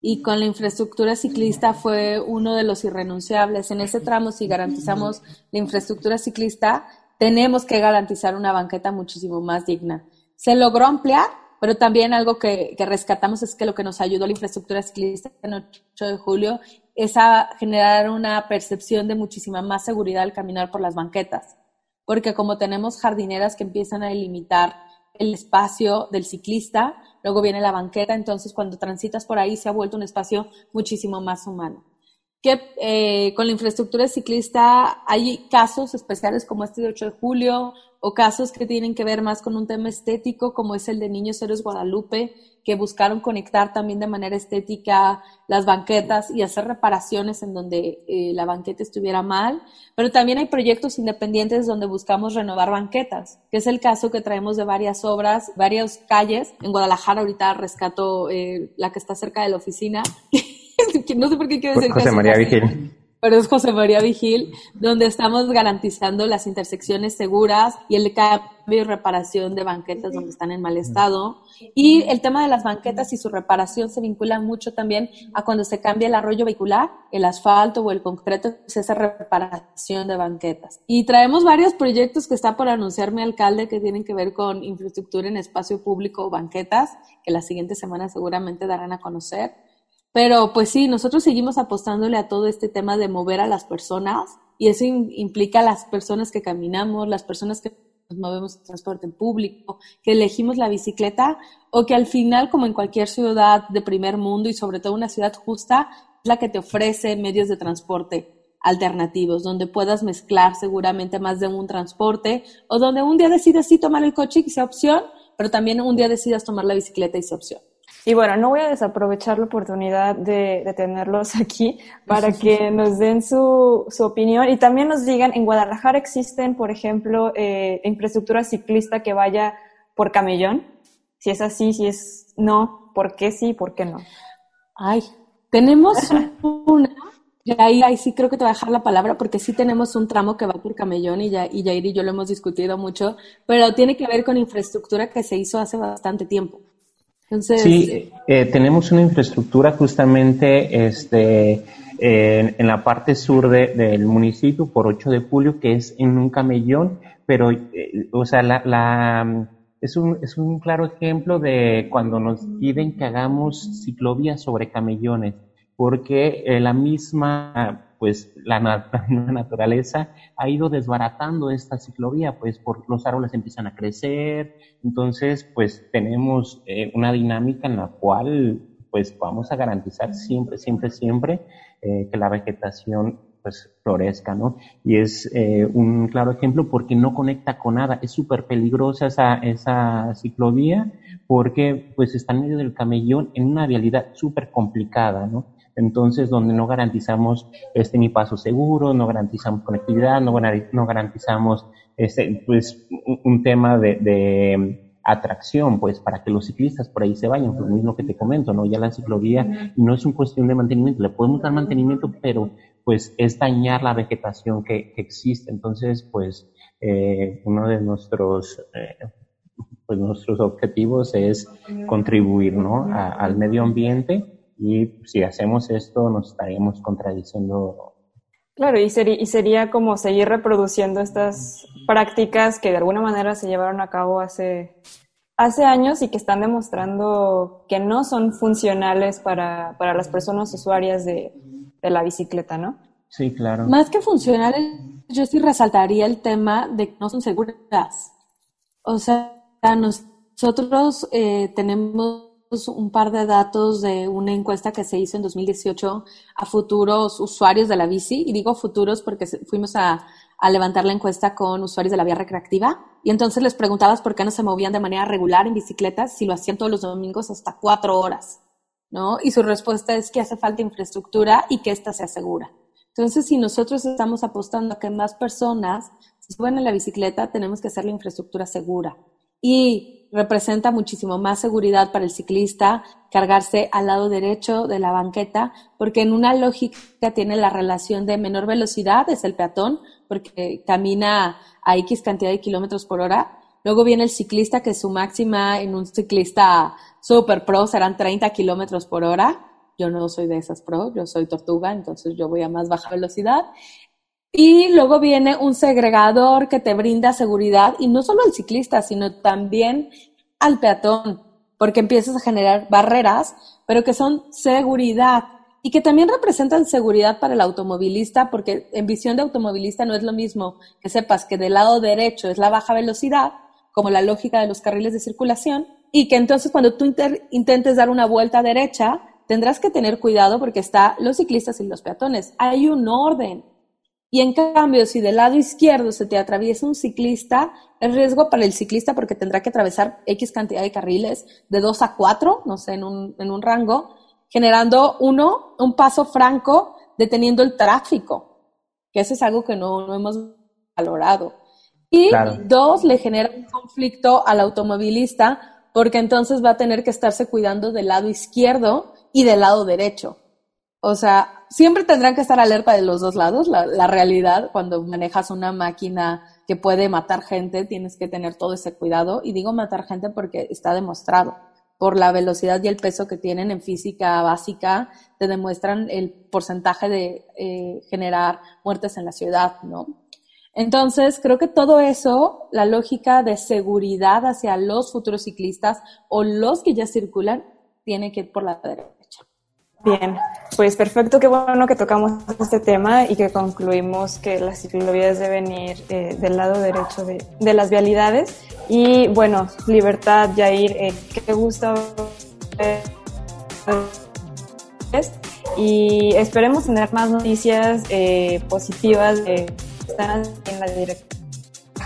Y con la infraestructura ciclista fue uno de los irrenunciables. En ese tramo, si garantizamos la infraestructura ciclista, tenemos que garantizar una banqueta muchísimo más digna. Se logró ampliar, pero también algo que, que, rescatamos es que lo que nos ayudó la infraestructura ciclista en 8 de julio es a generar una percepción de muchísima más seguridad al caminar por las banquetas, porque como tenemos jardineras que empiezan a delimitar el espacio del ciclista, luego viene la banqueta, entonces cuando transitas por ahí se ha vuelto un espacio muchísimo más humano que eh, con la infraestructura ciclista hay casos especiales como este de 8 de julio o casos que tienen que ver más con un tema estético como es el de Niños Héroes Guadalupe, que buscaron conectar también de manera estética las banquetas y hacer reparaciones en donde eh, la banqueta estuviera mal, pero también hay proyectos independientes donde buscamos renovar banquetas, que es el caso que traemos de varias obras, varias calles. En Guadalajara ahorita rescato eh, la que está cerca de la oficina. no sé por qué quiero decir José María Vigil. Pero es José María Vigil, donde estamos garantizando las intersecciones seguras y el cambio y reparación de banquetas donde están en mal estado. Y el tema de las banquetas y su reparación se vincula mucho también a cuando se cambia el arroyo vehicular, el asfalto o el concreto, es esa reparación de banquetas. Y traemos varios proyectos que está por anunciar mi alcalde que tienen que ver con infraestructura en espacio público o banquetas, que la siguiente semana seguramente darán a conocer pero pues sí, nosotros seguimos apostándole a todo este tema de mover a las personas y eso implica las personas que caminamos, las personas que nos movemos en transporte público, que elegimos la bicicleta o que al final, como en cualquier ciudad de primer mundo y sobre todo una ciudad justa, es la que te ofrece medios de transporte alternativos, donde puedas mezclar seguramente más de un transporte o donde un día decidas sí tomar el coche y sea opción, pero también un día decidas tomar la bicicleta y sea opción. Y bueno, no voy a desaprovechar la oportunidad de, tenerlos aquí para que nos den su, su, opinión y también nos digan, en Guadalajara existen, por ejemplo, eh, infraestructura ciclista que vaya por camellón. Si es así, si es no, ¿por qué sí, por qué no? Ay, tenemos una, y ahí, ahí sí creo que te voy a dejar la palabra porque sí tenemos un tramo que va por camellón y, ya, y Jair y yo lo hemos discutido mucho, pero tiene que ver con infraestructura que se hizo hace bastante tiempo sí, eh, tenemos una infraestructura justamente este, en, la parte sur del municipio, por 8 de julio, que es en un camellón, pero, eh, o sea, la, es, un, es un claro ejemplo de cuando nos piden que hagamos ciclovías sobre camellones, porque eh, la misma pues la, naturaleza ha ido desbaratando esta ciclovía, pues por los árboles empiezan a crecer, entonces pues tenemos eh, una dinámica en la cual pues vamos a garantizar siempre, siempre, siempre eh, que la vegetación pues florezca, ¿no? Y es un claro ejemplo porque no conecta con nada, es súper peligrosa esa, esa ciclovía porque pues está en medio del camellón en una vialidad súper complicada, ¿no? Entonces, donde no garantizamos este mi paso seguro, no garantizamos conectividad, no, no garantizamos este, pues, un, tema de, atracción, pues, para que los ciclistas por ahí se vayan, pues, lo mismo que te comento, ¿no? Ya la ciclovía no es una cuestión de mantenimiento, le podemos dar mantenimiento, pero, pues, es dañar la vegetación que, existe. Entonces, pues, eh, uno de nuestros, eh, pues, nuestros objetivos es contribuir, ¿no? al medio ambiente y si hacemos esto, nos estaríamos contradiciendo. Claro, y, sería, y sería como seguir reproduciendo estas prácticas que de alguna manera se llevaron a cabo hace, hace años y que están demostrando que no son funcionales para, para las personas usuarias de, de la bicicleta, ¿no? Sí, claro. Más que funcionales, yo sí resaltaría el tema de que no son seguras. O sea, nosotros eh, tenemos un par de datos de una encuesta que se hizo en 2018 a futuros usuarios de la bici, y digo futuros porque fuimos a, levantar la encuesta con usuarios de la vía recreativa, y entonces les preguntabas por qué no se movían de manera regular en bicicletas si lo hacían todos los domingos hasta cuatro horas, ¿no? Y su respuesta es que hace falta infraestructura y que ésta se asegura. Entonces, si nosotros estamos apostando a que más personas se suban a la bicicleta, tenemos que hacer la infraestructura segura. Y representa muchísimo más seguridad para el ciclista cargarse al lado derecho de la banqueta, porque en una lógica tiene la relación de menor velocidad, es el peatón, porque camina a X cantidad de kilómetros por hora. Luego viene el ciclista, que su máxima en un ciclista super pro serán 30 kilómetros por hora. Yo no soy de esas pro, yo soy tortuga, entonces yo voy a más baja velocidad. Y luego viene un segregador que te brinda seguridad, y no solo al ciclista, sino también al peatón, porque empiezas a generar barreras, pero que son seguridad y que también representan seguridad para el automovilista, porque en visión de automovilista no es lo mismo que sepas que del lado derecho es la baja velocidad, como la lógica de los carriles de circulación, y que entonces cuando tú intentes dar una vuelta derecha, tendrás que tener cuidado porque está los ciclistas y los peatones. Hay un orden. Y en cambio, si del lado izquierdo se te atraviesa un ciclista, es riesgo para el ciclista porque tendrá que atravesar X cantidad de carriles, de dos a cuatro, no sé, en un, en un rango, generando, uno, un paso franco deteniendo el tráfico, que eso es algo que no, no hemos valorado. Y dos, le genera un conflicto al automovilista porque entonces va a tener que estarse cuidando del lado izquierdo y del lado derecho. O sea, siempre tendrán que estar alerta de los dos lados. La, la, realidad, cuando manejas una máquina que puede matar gente, tienes que tener todo ese cuidado. Y digo matar gente porque está demostrado por la velocidad y el peso que tienen en física básica, te demuestran el porcentaje de eh, generar muertes en la ciudad, ¿no? Entonces, creo que todo eso, la lógica de seguridad hacia los futuros ciclistas o los que ya circulan, tiene que ir por la derecha. Bien, pues perfecto, qué bueno que tocamos este tema y que concluimos que las ciclovías deben ir eh, del lado derecho de, de, las vialidades. Y bueno, Libertad, Jair, eh, qué gusto. Y esperemos tener más noticias eh, positivas de están en la dirección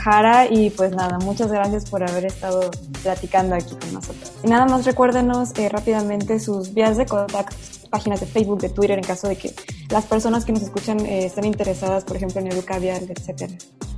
Jara y pues nada, muchas gracias por haber estado platicando aquí con nosotros. Y nada más recuérdenos eh, rápidamente sus vías de contacto, páginas de Facebook, de Twitter, en caso de que las personas que nos escuchan eh, estén interesadas, por ejemplo, en Educavial, etcétera.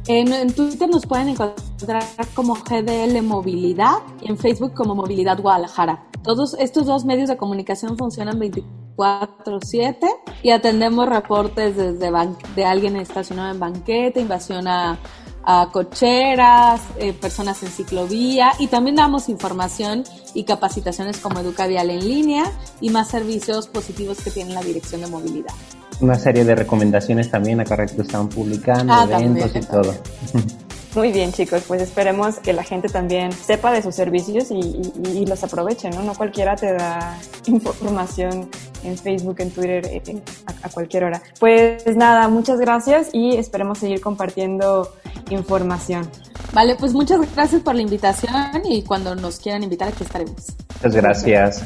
En, Twitter nos pueden encontrar como GDL Movilidad y en Facebook como Movilidad Guadalajara. Todos estos dos medios de comunicación funcionan 24/7 y atendemos reportes desde de alguien estacionado en banqueta, invasión a a cocheras, eh, personas en ciclovía y también damos información y capacitaciones como Educavial en línea y más servicios positivos que tiene la Dirección de Movilidad. Una serie de recomendaciones también acá que están publicando, ah, eventos y todo. Muy bien, chicos, pues esperemos que la gente también sepa de sus servicios y, los aproveche, ¿no? No cualquiera te da información en Facebook, en Twitter, eh, a, cualquier hora. Pues nada, muchas gracias y esperemos seguir compartiendo información. Vale, pues muchas gracias por la invitación y cuando nos quieran invitar aquí estaremos. Muchas gracias.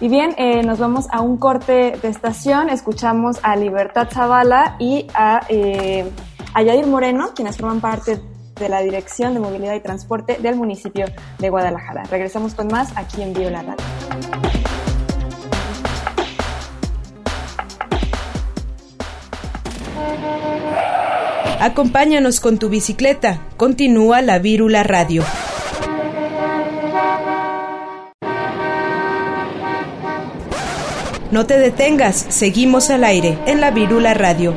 Y bien, eh, nos vamos a un corte de estación. Escuchamos a Libertad Zavala y a eh, a Moreno, quienes forman parte de la Dirección de Movilidad y Transporte del municipio de Guadalajara. Regresamos con más aquí en Vivo Radio. Acompáñanos con tu bicicleta. Continúa la Vírula Radio. No te detengas, seguimos al aire en la Vírula Radio.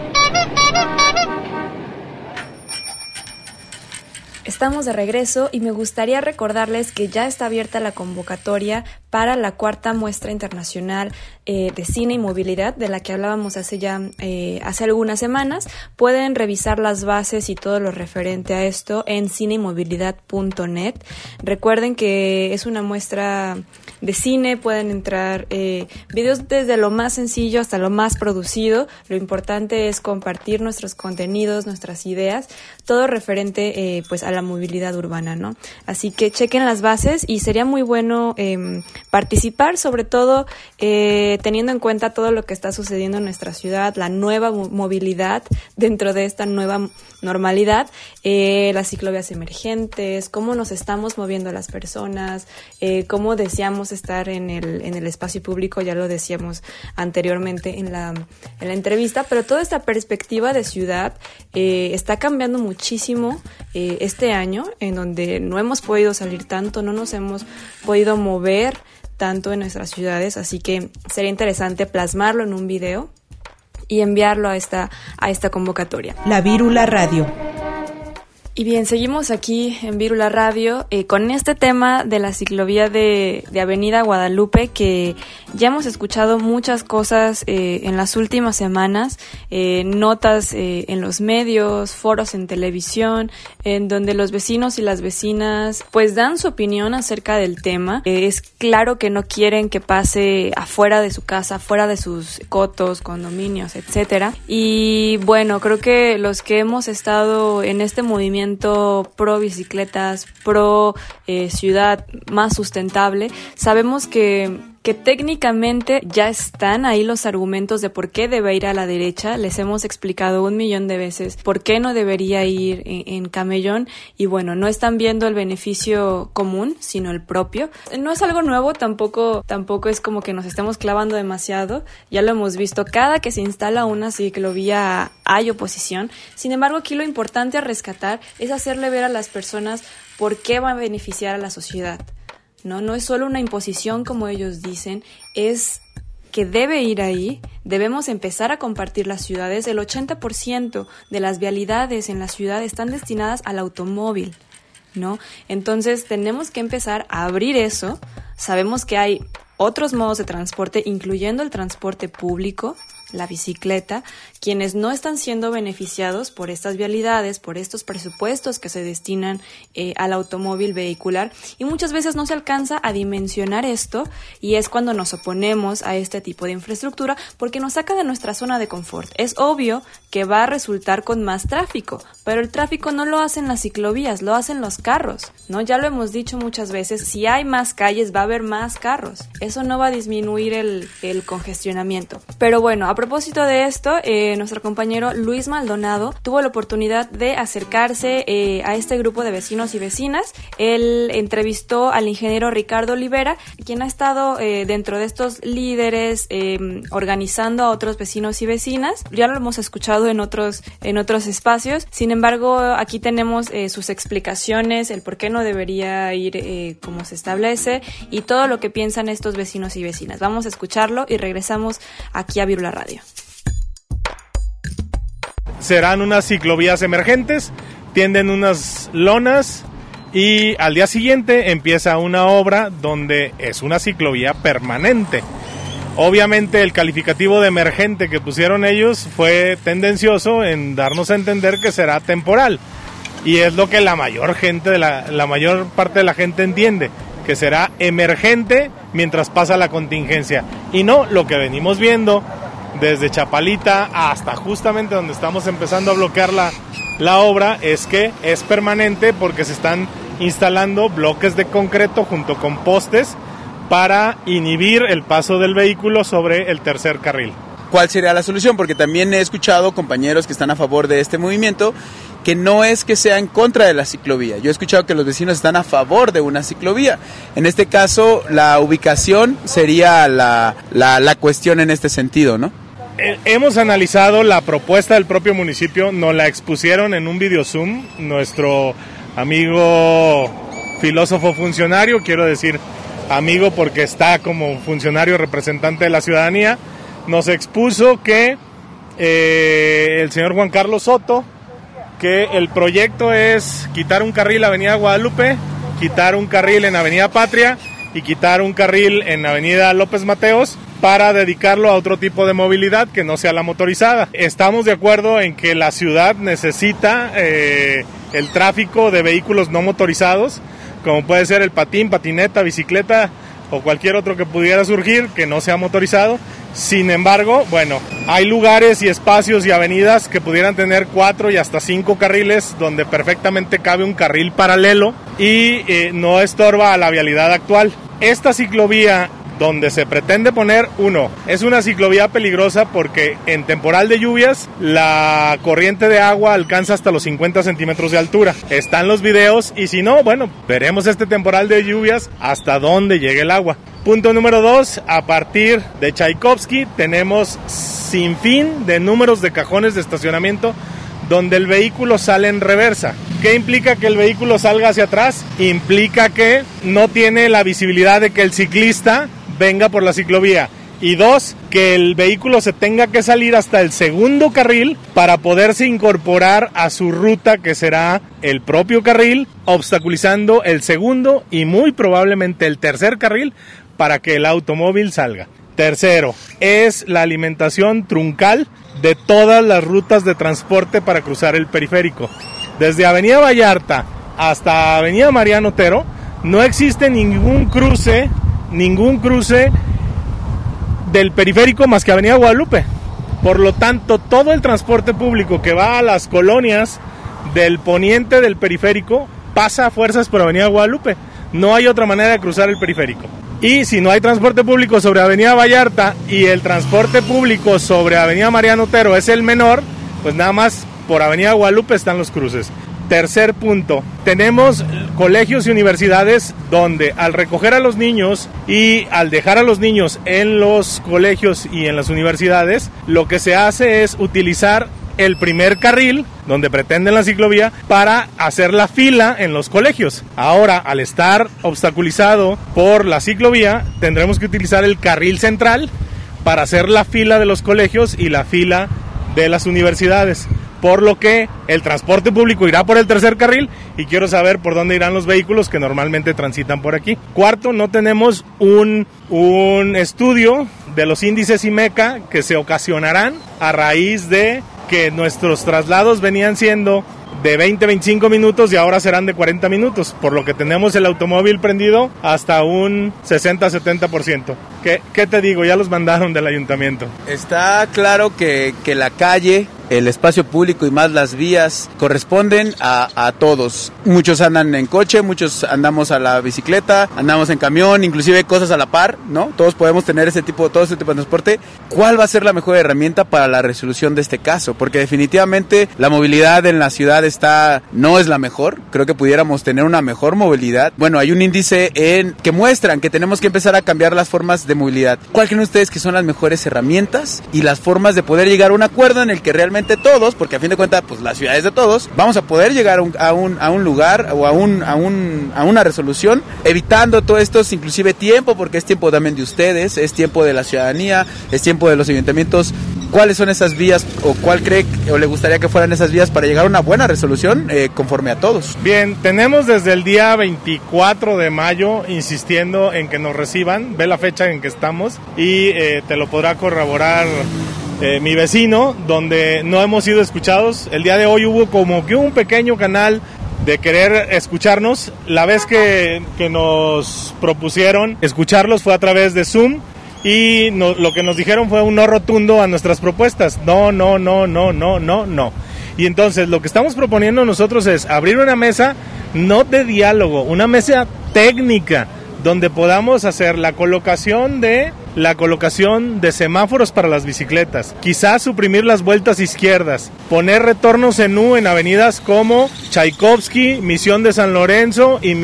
Estamos de regreso y me gustaría recordarles que ya está abierta la convocatoria para la cuarta muestra internacional eh, de cine y movilidad de la que hablábamos hace ya eh, hace algunas semanas. Pueden revisar las bases y todo lo referente a esto en cineymovilidad.net. Recuerden que es una muestra de cine, pueden entrar eh, videos desde lo más sencillo hasta lo más producido. Lo importante es compartir nuestros contenidos, nuestras ideas, todo referente eh, pues a la movilidad urbana, ¿no? Así que chequen las bases y sería muy bueno em, participar, sobre todo eh, teniendo en cuenta todo lo que está sucediendo en nuestra ciudad, la nueva movilidad dentro de esta nueva normalidad, eh, las ciclovías emergentes, cómo nos estamos moviendo las personas, eh, cómo deseamos estar en el, en el espacio público, ya lo decíamos anteriormente en la, en la entrevista, pero toda esta perspectiva de ciudad eh, está cambiando muchísimo este año, en donde no hemos podido salir tanto, no nos hemos podido mover tanto en nuestras ciudades, así que sería interesante plasmarlo en un video y enviarlo a esta, a esta convocatoria. La Vírula Radio. Y bien, seguimos aquí en Vírula Radio eh, con este tema de la ciclovía de, de, Avenida Guadalupe que ya hemos escuchado muchas cosas eh, en las últimas semanas, eh, notas en los medios, foros en televisión, en donde los vecinos y las vecinas pues dan su opinión acerca del tema. es claro que no quieren que pase afuera de su casa, afuera de sus cotos, condominios, etcétera. Y bueno, creo que los que hemos estado en este movimiento pro bicicletas, pro eh, ciudad más sustentable, sabemos que que técnicamente ya están ahí los argumentos de por qué debe ir a la derecha. Les hemos explicado un millón de veces por qué no debería ir en, camellón y bueno, no están viendo el beneficio común, sino el propio. No es algo nuevo, tampoco, tampoco es como que nos estemos clavando demasiado. Ya lo hemos visto, cada que se instala una ciclovía hay oposición. Sin embargo, aquí lo importante a rescatar es hacerle ver a las personas por qué va a beneficiar a la sociedad. ¿No? No es solo una imposición como ellos dicen, es que debe ir ahí, debemos empezar a compartir las ciudades. El 80% de las vialidades en la ciudad están destinadas al automóvil, ¿no? Entonces tenemos que empezar a abrir eso. Sabemos que hay otros modos de transporte, incluyendo el transporte público, la bicicleta, quienes no están siendo beneficiados por estas vialidades, por estos presupuestos que se destinan eh, al automóvil vehicular y muchas veces no se alcanza a dimensionar esto y es cuando nos oponemos a este tipo de infraestructura porque nos saca de nuestra zona de confort. Es obvio que va a resultar con más tráfico, pero el tráfico no lo hacen las ciclovías, lo hacen los carros, ¿no? Ya lo hemos dicho muchas veces, si hay más calles va a haber más carros. Eso no va a disminuir el, congestionamiento. Pero bueno, a propósito de esto, eh, nuestro compañero Luis Maldonado tuvo la oportunidad de acercarse eh, a este grupo de vecinos y vecinas. Él entrevistó al ingeniero Ricardo Olivera, quien ha estado eh, dentro de estos líderes em, organizando a otros vecinos y vecinas. Ya lo hemos escuchado en otros, en otros espacios. Sin embargo, aquí tenemos eh, sus explicaciones, el por qué no debería ir como se establece y todo lo que piensan estos vecinos y vecinas. Vamos a escucharlo y regresamos aquí a Virula Radio serán unas ciclovías emergentes, tienden unas lonas y al día siguiente empieza una obra donde es una ciclovía permanente. Obviamente el calificativo de emergente que pusieron ellos fue tendencioso en darnos a entender que será temporal. Y es lo que la mayor gente la mayor parte de la gente entiende, que será emergente mientras pasa la contingencia. Y no lo que venimos viendo desde Chapalita hasta justamente donde estamos empezando a bloquear la, la obra es que es permanente porque se están instalando bloques de concreto junto con postes para inhibir el paso del vehículo sobre el tercer carril. ¿Cuál sería la solución? Porque también he escuchado compañeros que están a favor de este movimiento que no es que sea en contra de la ciclovía. Yo he escuchado que los vecinos están a favor de una ciclovía. En este caso, la ubicación sería la, la, la cuestión en este sentido, ¿no? Eh, hemos analizado la propuesta del propio municipio, nos la expusieron en un video Zoom, nuestro amigo filósofo funcionario, quiero decir amigo porque está como funcionario representante de la ciudadanía, nos expuso que eh, el señor Juan Carlos Soto, que el proyecto es quitar un carril en Avenida Guadalupe, quitar un carril en Avenida Patria y quitar un carril en Avenida López Mateos para dedicarlo a otro tipo de movilidad que no sea la motorizada. Estamos de acuerdo en que la ciudad necesita eh, el tráfico de vehículos no motorizados, como puede ser el patín, patineta, bicicleta, o cualquier otro que pudiera surgir que no sea motorizado. Sin embargo, bueno, hay lugares y espacios y avenidas que pudieran tener cuatro y hasta cinco carriles donde perfectamente cabe un carril paralelo y eh, no estorba a la vialidad actual. Esta ciclovía donde se pretende poner uno. Es una ciclovía peligrosa porque en temporal de lluvias la corriente de agua alcanza hasta los 50 centímetros de altura. Están los videos y si no, bueno, veremos este temporal de lluvias hasta dónde llegue el agua. Punto número dos, a partir de Tchaikovsky tenemos sin fin de números de cajones de estacionamiento donde el vehículo sale en reversa. ¿Qué implica que el vehículo salga hacia atrás? Implica que no tiene la visibilidad de que el ciclista venga por la ciclovía. Y dos, que el vehículo se tenga que salir hasta el segundo carril para poderse incorporar a su ruta que será el propio carril, obstaculizando el segundo y muy probablemente el tercer carril para que el automóvil salga. Tercero, es la alimentación truncal de todas las rutas de transporte para cruzar el periférico. Desde Avenida Vallarta hasta Avenida Mariano Otero no existe ningún cruce ningún cruce del periférico más que Avenida Guadalupe. Por lo tanto, todo el transporte público que va a las colonias del poniente del periférico pasa a fuerzas por Avenida Guadalupe. No hay otra manera de cruzar el periférico. Y si no hay transporte público sobre Avenida Vallarta y el transporte público sobre Avenida Mariano Otero es el menor, pues nada más por Avenida Guadalupe están los cruces. Tercer punto, tenemos colegios y universidades donde al recoger a los niños y al dejar a los niños en los colegios y en las universidades, lo que se hace es utilizar el primer carril donde pretenden la ciclovía para hacer la fila en los colegios. Ahora, al estar obstaculizado por la ciclovía, tendremos que utilizar el carril central para hacer la fila de los colegios y la fila de las universidades por lo que el transporte público irá por el tercer carril y quiero saber por dónde irán los vehículos que normalmente transitan por aquí. Cuarto, no tenemos un, un estudio de los índices IMECA que se ocasionarán a raíz de que nuestros traslados venían siendo de 20-25 minutos y ahora serán de 40 minutos, por lo que tenemos el automóvil prendido hasta un 60-70%. ¿Qué, ¿Qué te digo? Ya los mandaron del ayuntamiento. Está claro que, que la calle el espacio público y más las vías corresponden a, a, todos. Muchos andan en coche, muchos andamos a la bicicleta, andamos en camión, inclusive cosas a la par, ¿no? Todos podemos tener ese tipo, todo ese tipo de transporte. ¿Cuál va a ser la mejor herramienta para la resolución de este caso? Porque definitivamente la movilidad en la ciudad está, no es la mejor. Creo que pudiéramos tener una mejor movilidad. Bueno, hay un índice en, que muestran que tenemos que empezar a cambiar las formas de movilidad. ¿Cuál creen ustedes que son las mejores herramientas y las formas de poder llegar a un acuerdo en el que realmente todos, porque a fin de cuentas, pues la ciudad es de todos, vamos a poder llegar a un, a un, lugar o a, un, a, un, a una resolución, evitando todo esto, inclusive tiempo, porque es tiempo también de ustedes, es tiempo de la ciudadanía, es tiempo de los ayuntamientos. ¿Cuáles son esas vías o cuál cree o le gustaría que fueran esas vías para llegar a una buena resolución eh, conforme a todos? Bien, tenemos desde el día 24 de mayo insistiendo en que nos reciban, ve la fecha en que estamos y eh, te lo podrá corroborar eh, mi vecino, donde no hemos sido escuchados. El día de hoy hubo como que un pequeño canal de querer escucharnos. La vez que, que nos propusieron escucharlos fue a través de Zoom y lo que nos dijeron fue un no rotundo a nuestras propuestas. No, no, no, no, no, no, no. Y entonces lo que estamos proponiendo nosotros es abrir una mesa no de diálogo, una mesa técnica donde podamos hacer la colocación de la colocación de semáforos para las bicicletas, quizás suprimir las vueltas izquierdas, poner retornos en U en avenidas como Tchaikovsky, Misión de San Lorenzo y,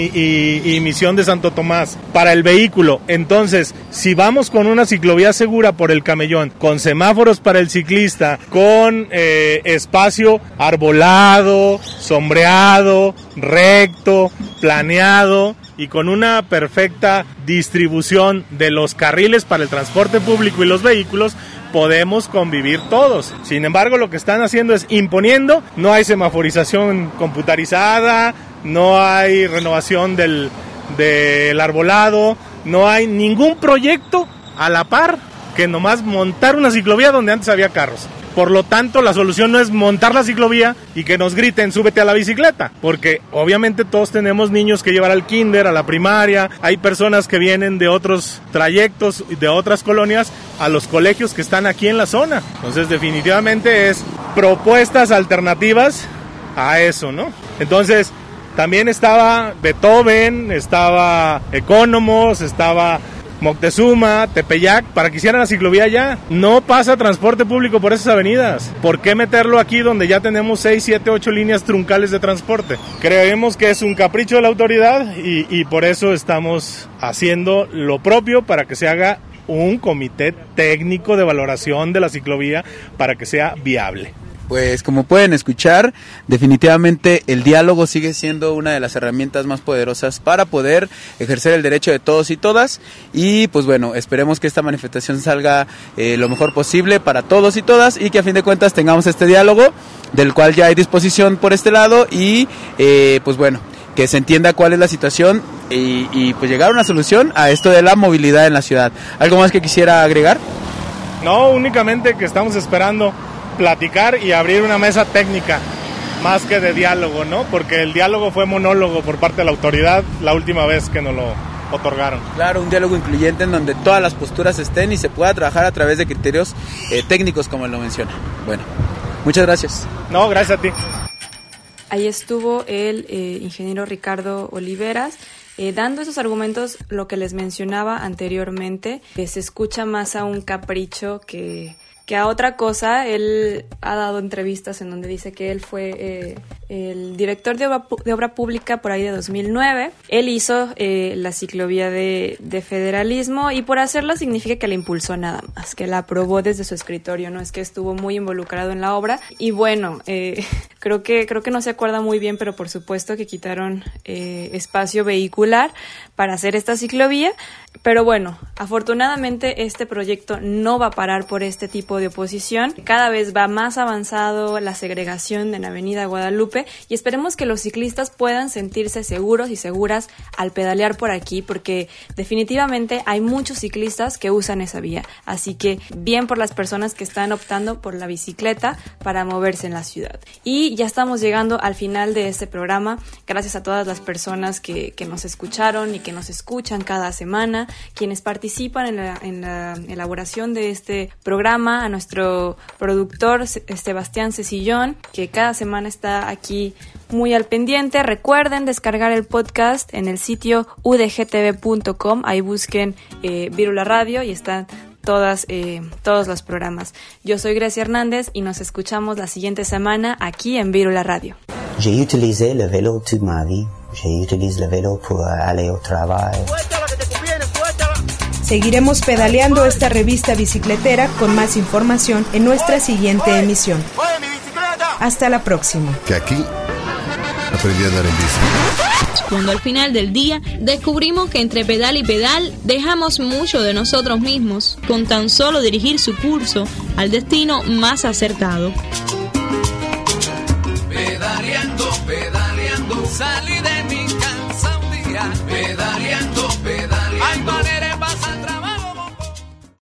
Misión de Santo Tomás para el vehículo. Entonces, si vamos con una ciclovía segura por el camellón, con semáforos para el ciclista, con eh, espacio arbolado, sombreado, recto, planeado, y con una perfecta distribución de los carriles para el transporte público y los vehículos, podemos convivir todos. Sin embargo, lo que están haciendo es imponiendo, no hay semaforización computarizada, no hay renovación del, del arbolado, no hay ningún proyecto a la par que nomás montar una ciclovía donde antes había carros. Por lo tanto, la solución no es montar la ciclovía y que nos griten, súbete a la bicicleta, porque obviamente todos tenemos niños que llevar al kinder, a la primaria, hay personas que vienen de otros trayectos, de otras colonias, a los colegios que están aquí en la zona. Entonces, definitivamente es propuestas alternativas a eso, ¿no? Entonces, también estaba Beethoven, estaba Economos, estaba Moctezuma, Tepeyac, para que hicieran la ciclovía ya. No pasa transporte público por esas avenidas. ¿Por qué meterlo aquí donde ya tenemos 6, 7, 8 líneas truncales de transporte? Creemos que es un capricho de la autoridad y por eso estamos haciendo lo propio para que se haga un comité técnico de valoración de la ciclovía para que sea viable. Pues como pueden escuchar, definitivamente el diálogo sigue siendo una de las herramientas más poderosas para poder ejercer el derecho de todos y todas. Y pues bueno, esperemos que esta manifestación salga eh, lo mejor posible para todos y todas y que a fin de cuentas tengamos este diálogo del cual ya hay disposición por este lado y eh, pues bueno, que se entienda cuál es la situación y, y pues llegar a una solución a esto de la movilidad en la ciudad. ¿Algo más que quisiera agregar? No, únicamente que estamos esperando platicar y abrir una mesa técnica más que de diálogo, ¿no? Porque el diálogo fue monólogo por parte de la autoridad la última vez que nos lo otorgaron. Claro, un diálogo incluyente en donde todas las posturas estén y se pueda trabajar a través de criterios eh, técnicos como él lo menciona. Bueno, muchas gracias. No, gracias a ti. Ahí estuvo el eh, ingeniero Ricardo Oliveras. Eh, dando esos argumentos, lo que les mencionaba anteriormente, que se escucha más a un capricho que, que a otra cosa, él ha dado entrevistas en donde dice que él fue eh, el director de obra, pública por ahí de 2009. Él hizo eh, la ciclovía de, de, federalismo y por hacerla significa que la impulsó nada más, que la aprobó desde su escritorio, no es que estuvo muy involucrado en la obra. Y bueno, eh, creo, que, creo que no se acuerda muy bien, pero por supuesto que quitaron espacio vehicular para hacer esta ciclovía. Pero bueno, afortunadamente este proyecto no va a parar por este tipo de oposición. Cada vez va más avanzado la segregación en Avenida Guadalupe y esperemos que los ciclistas puedan sentirse seguros y seguras al pedalear por aquí porque definitivamente hay muchos ciclistas que usan esa vía. Así que bien por las personas que están optando por la bicicleta para moverse en la ciudad. Y ya estamos llegando al final de este programa. Gracias a todas las personas que, que nos escucharon y que nos escuchan cada semana, quienes participan en la, en la elaboración de este programa, a nuestro productor Sebastián Cecillón, que cada semana está aquí muy al pendiente. Recuerden descargar el podcast en el sitio udgtv.com. Ahí busquen eh, Virula Radio y están todas, eh, todos los programas. Yo soy Grecia Hernández y nos escuchamos la siguiente semana aquí en Virula Radio. J'ai utilisé le vélo toute ma vie. J'utilise le vélo pour aller au travail. Seguiremos pedaleando esta revista bicicletera con más información en nuestra siguiente emisión. Hasta la próxima. Que aquí aprendí a andar en bici. Cuando al final del día descubrimos que entre pedal y pedal dejamos mucho de nosotros mismos con tan solo dirigir su curso al destino más acertado. Pedaleando, pedaleando, salir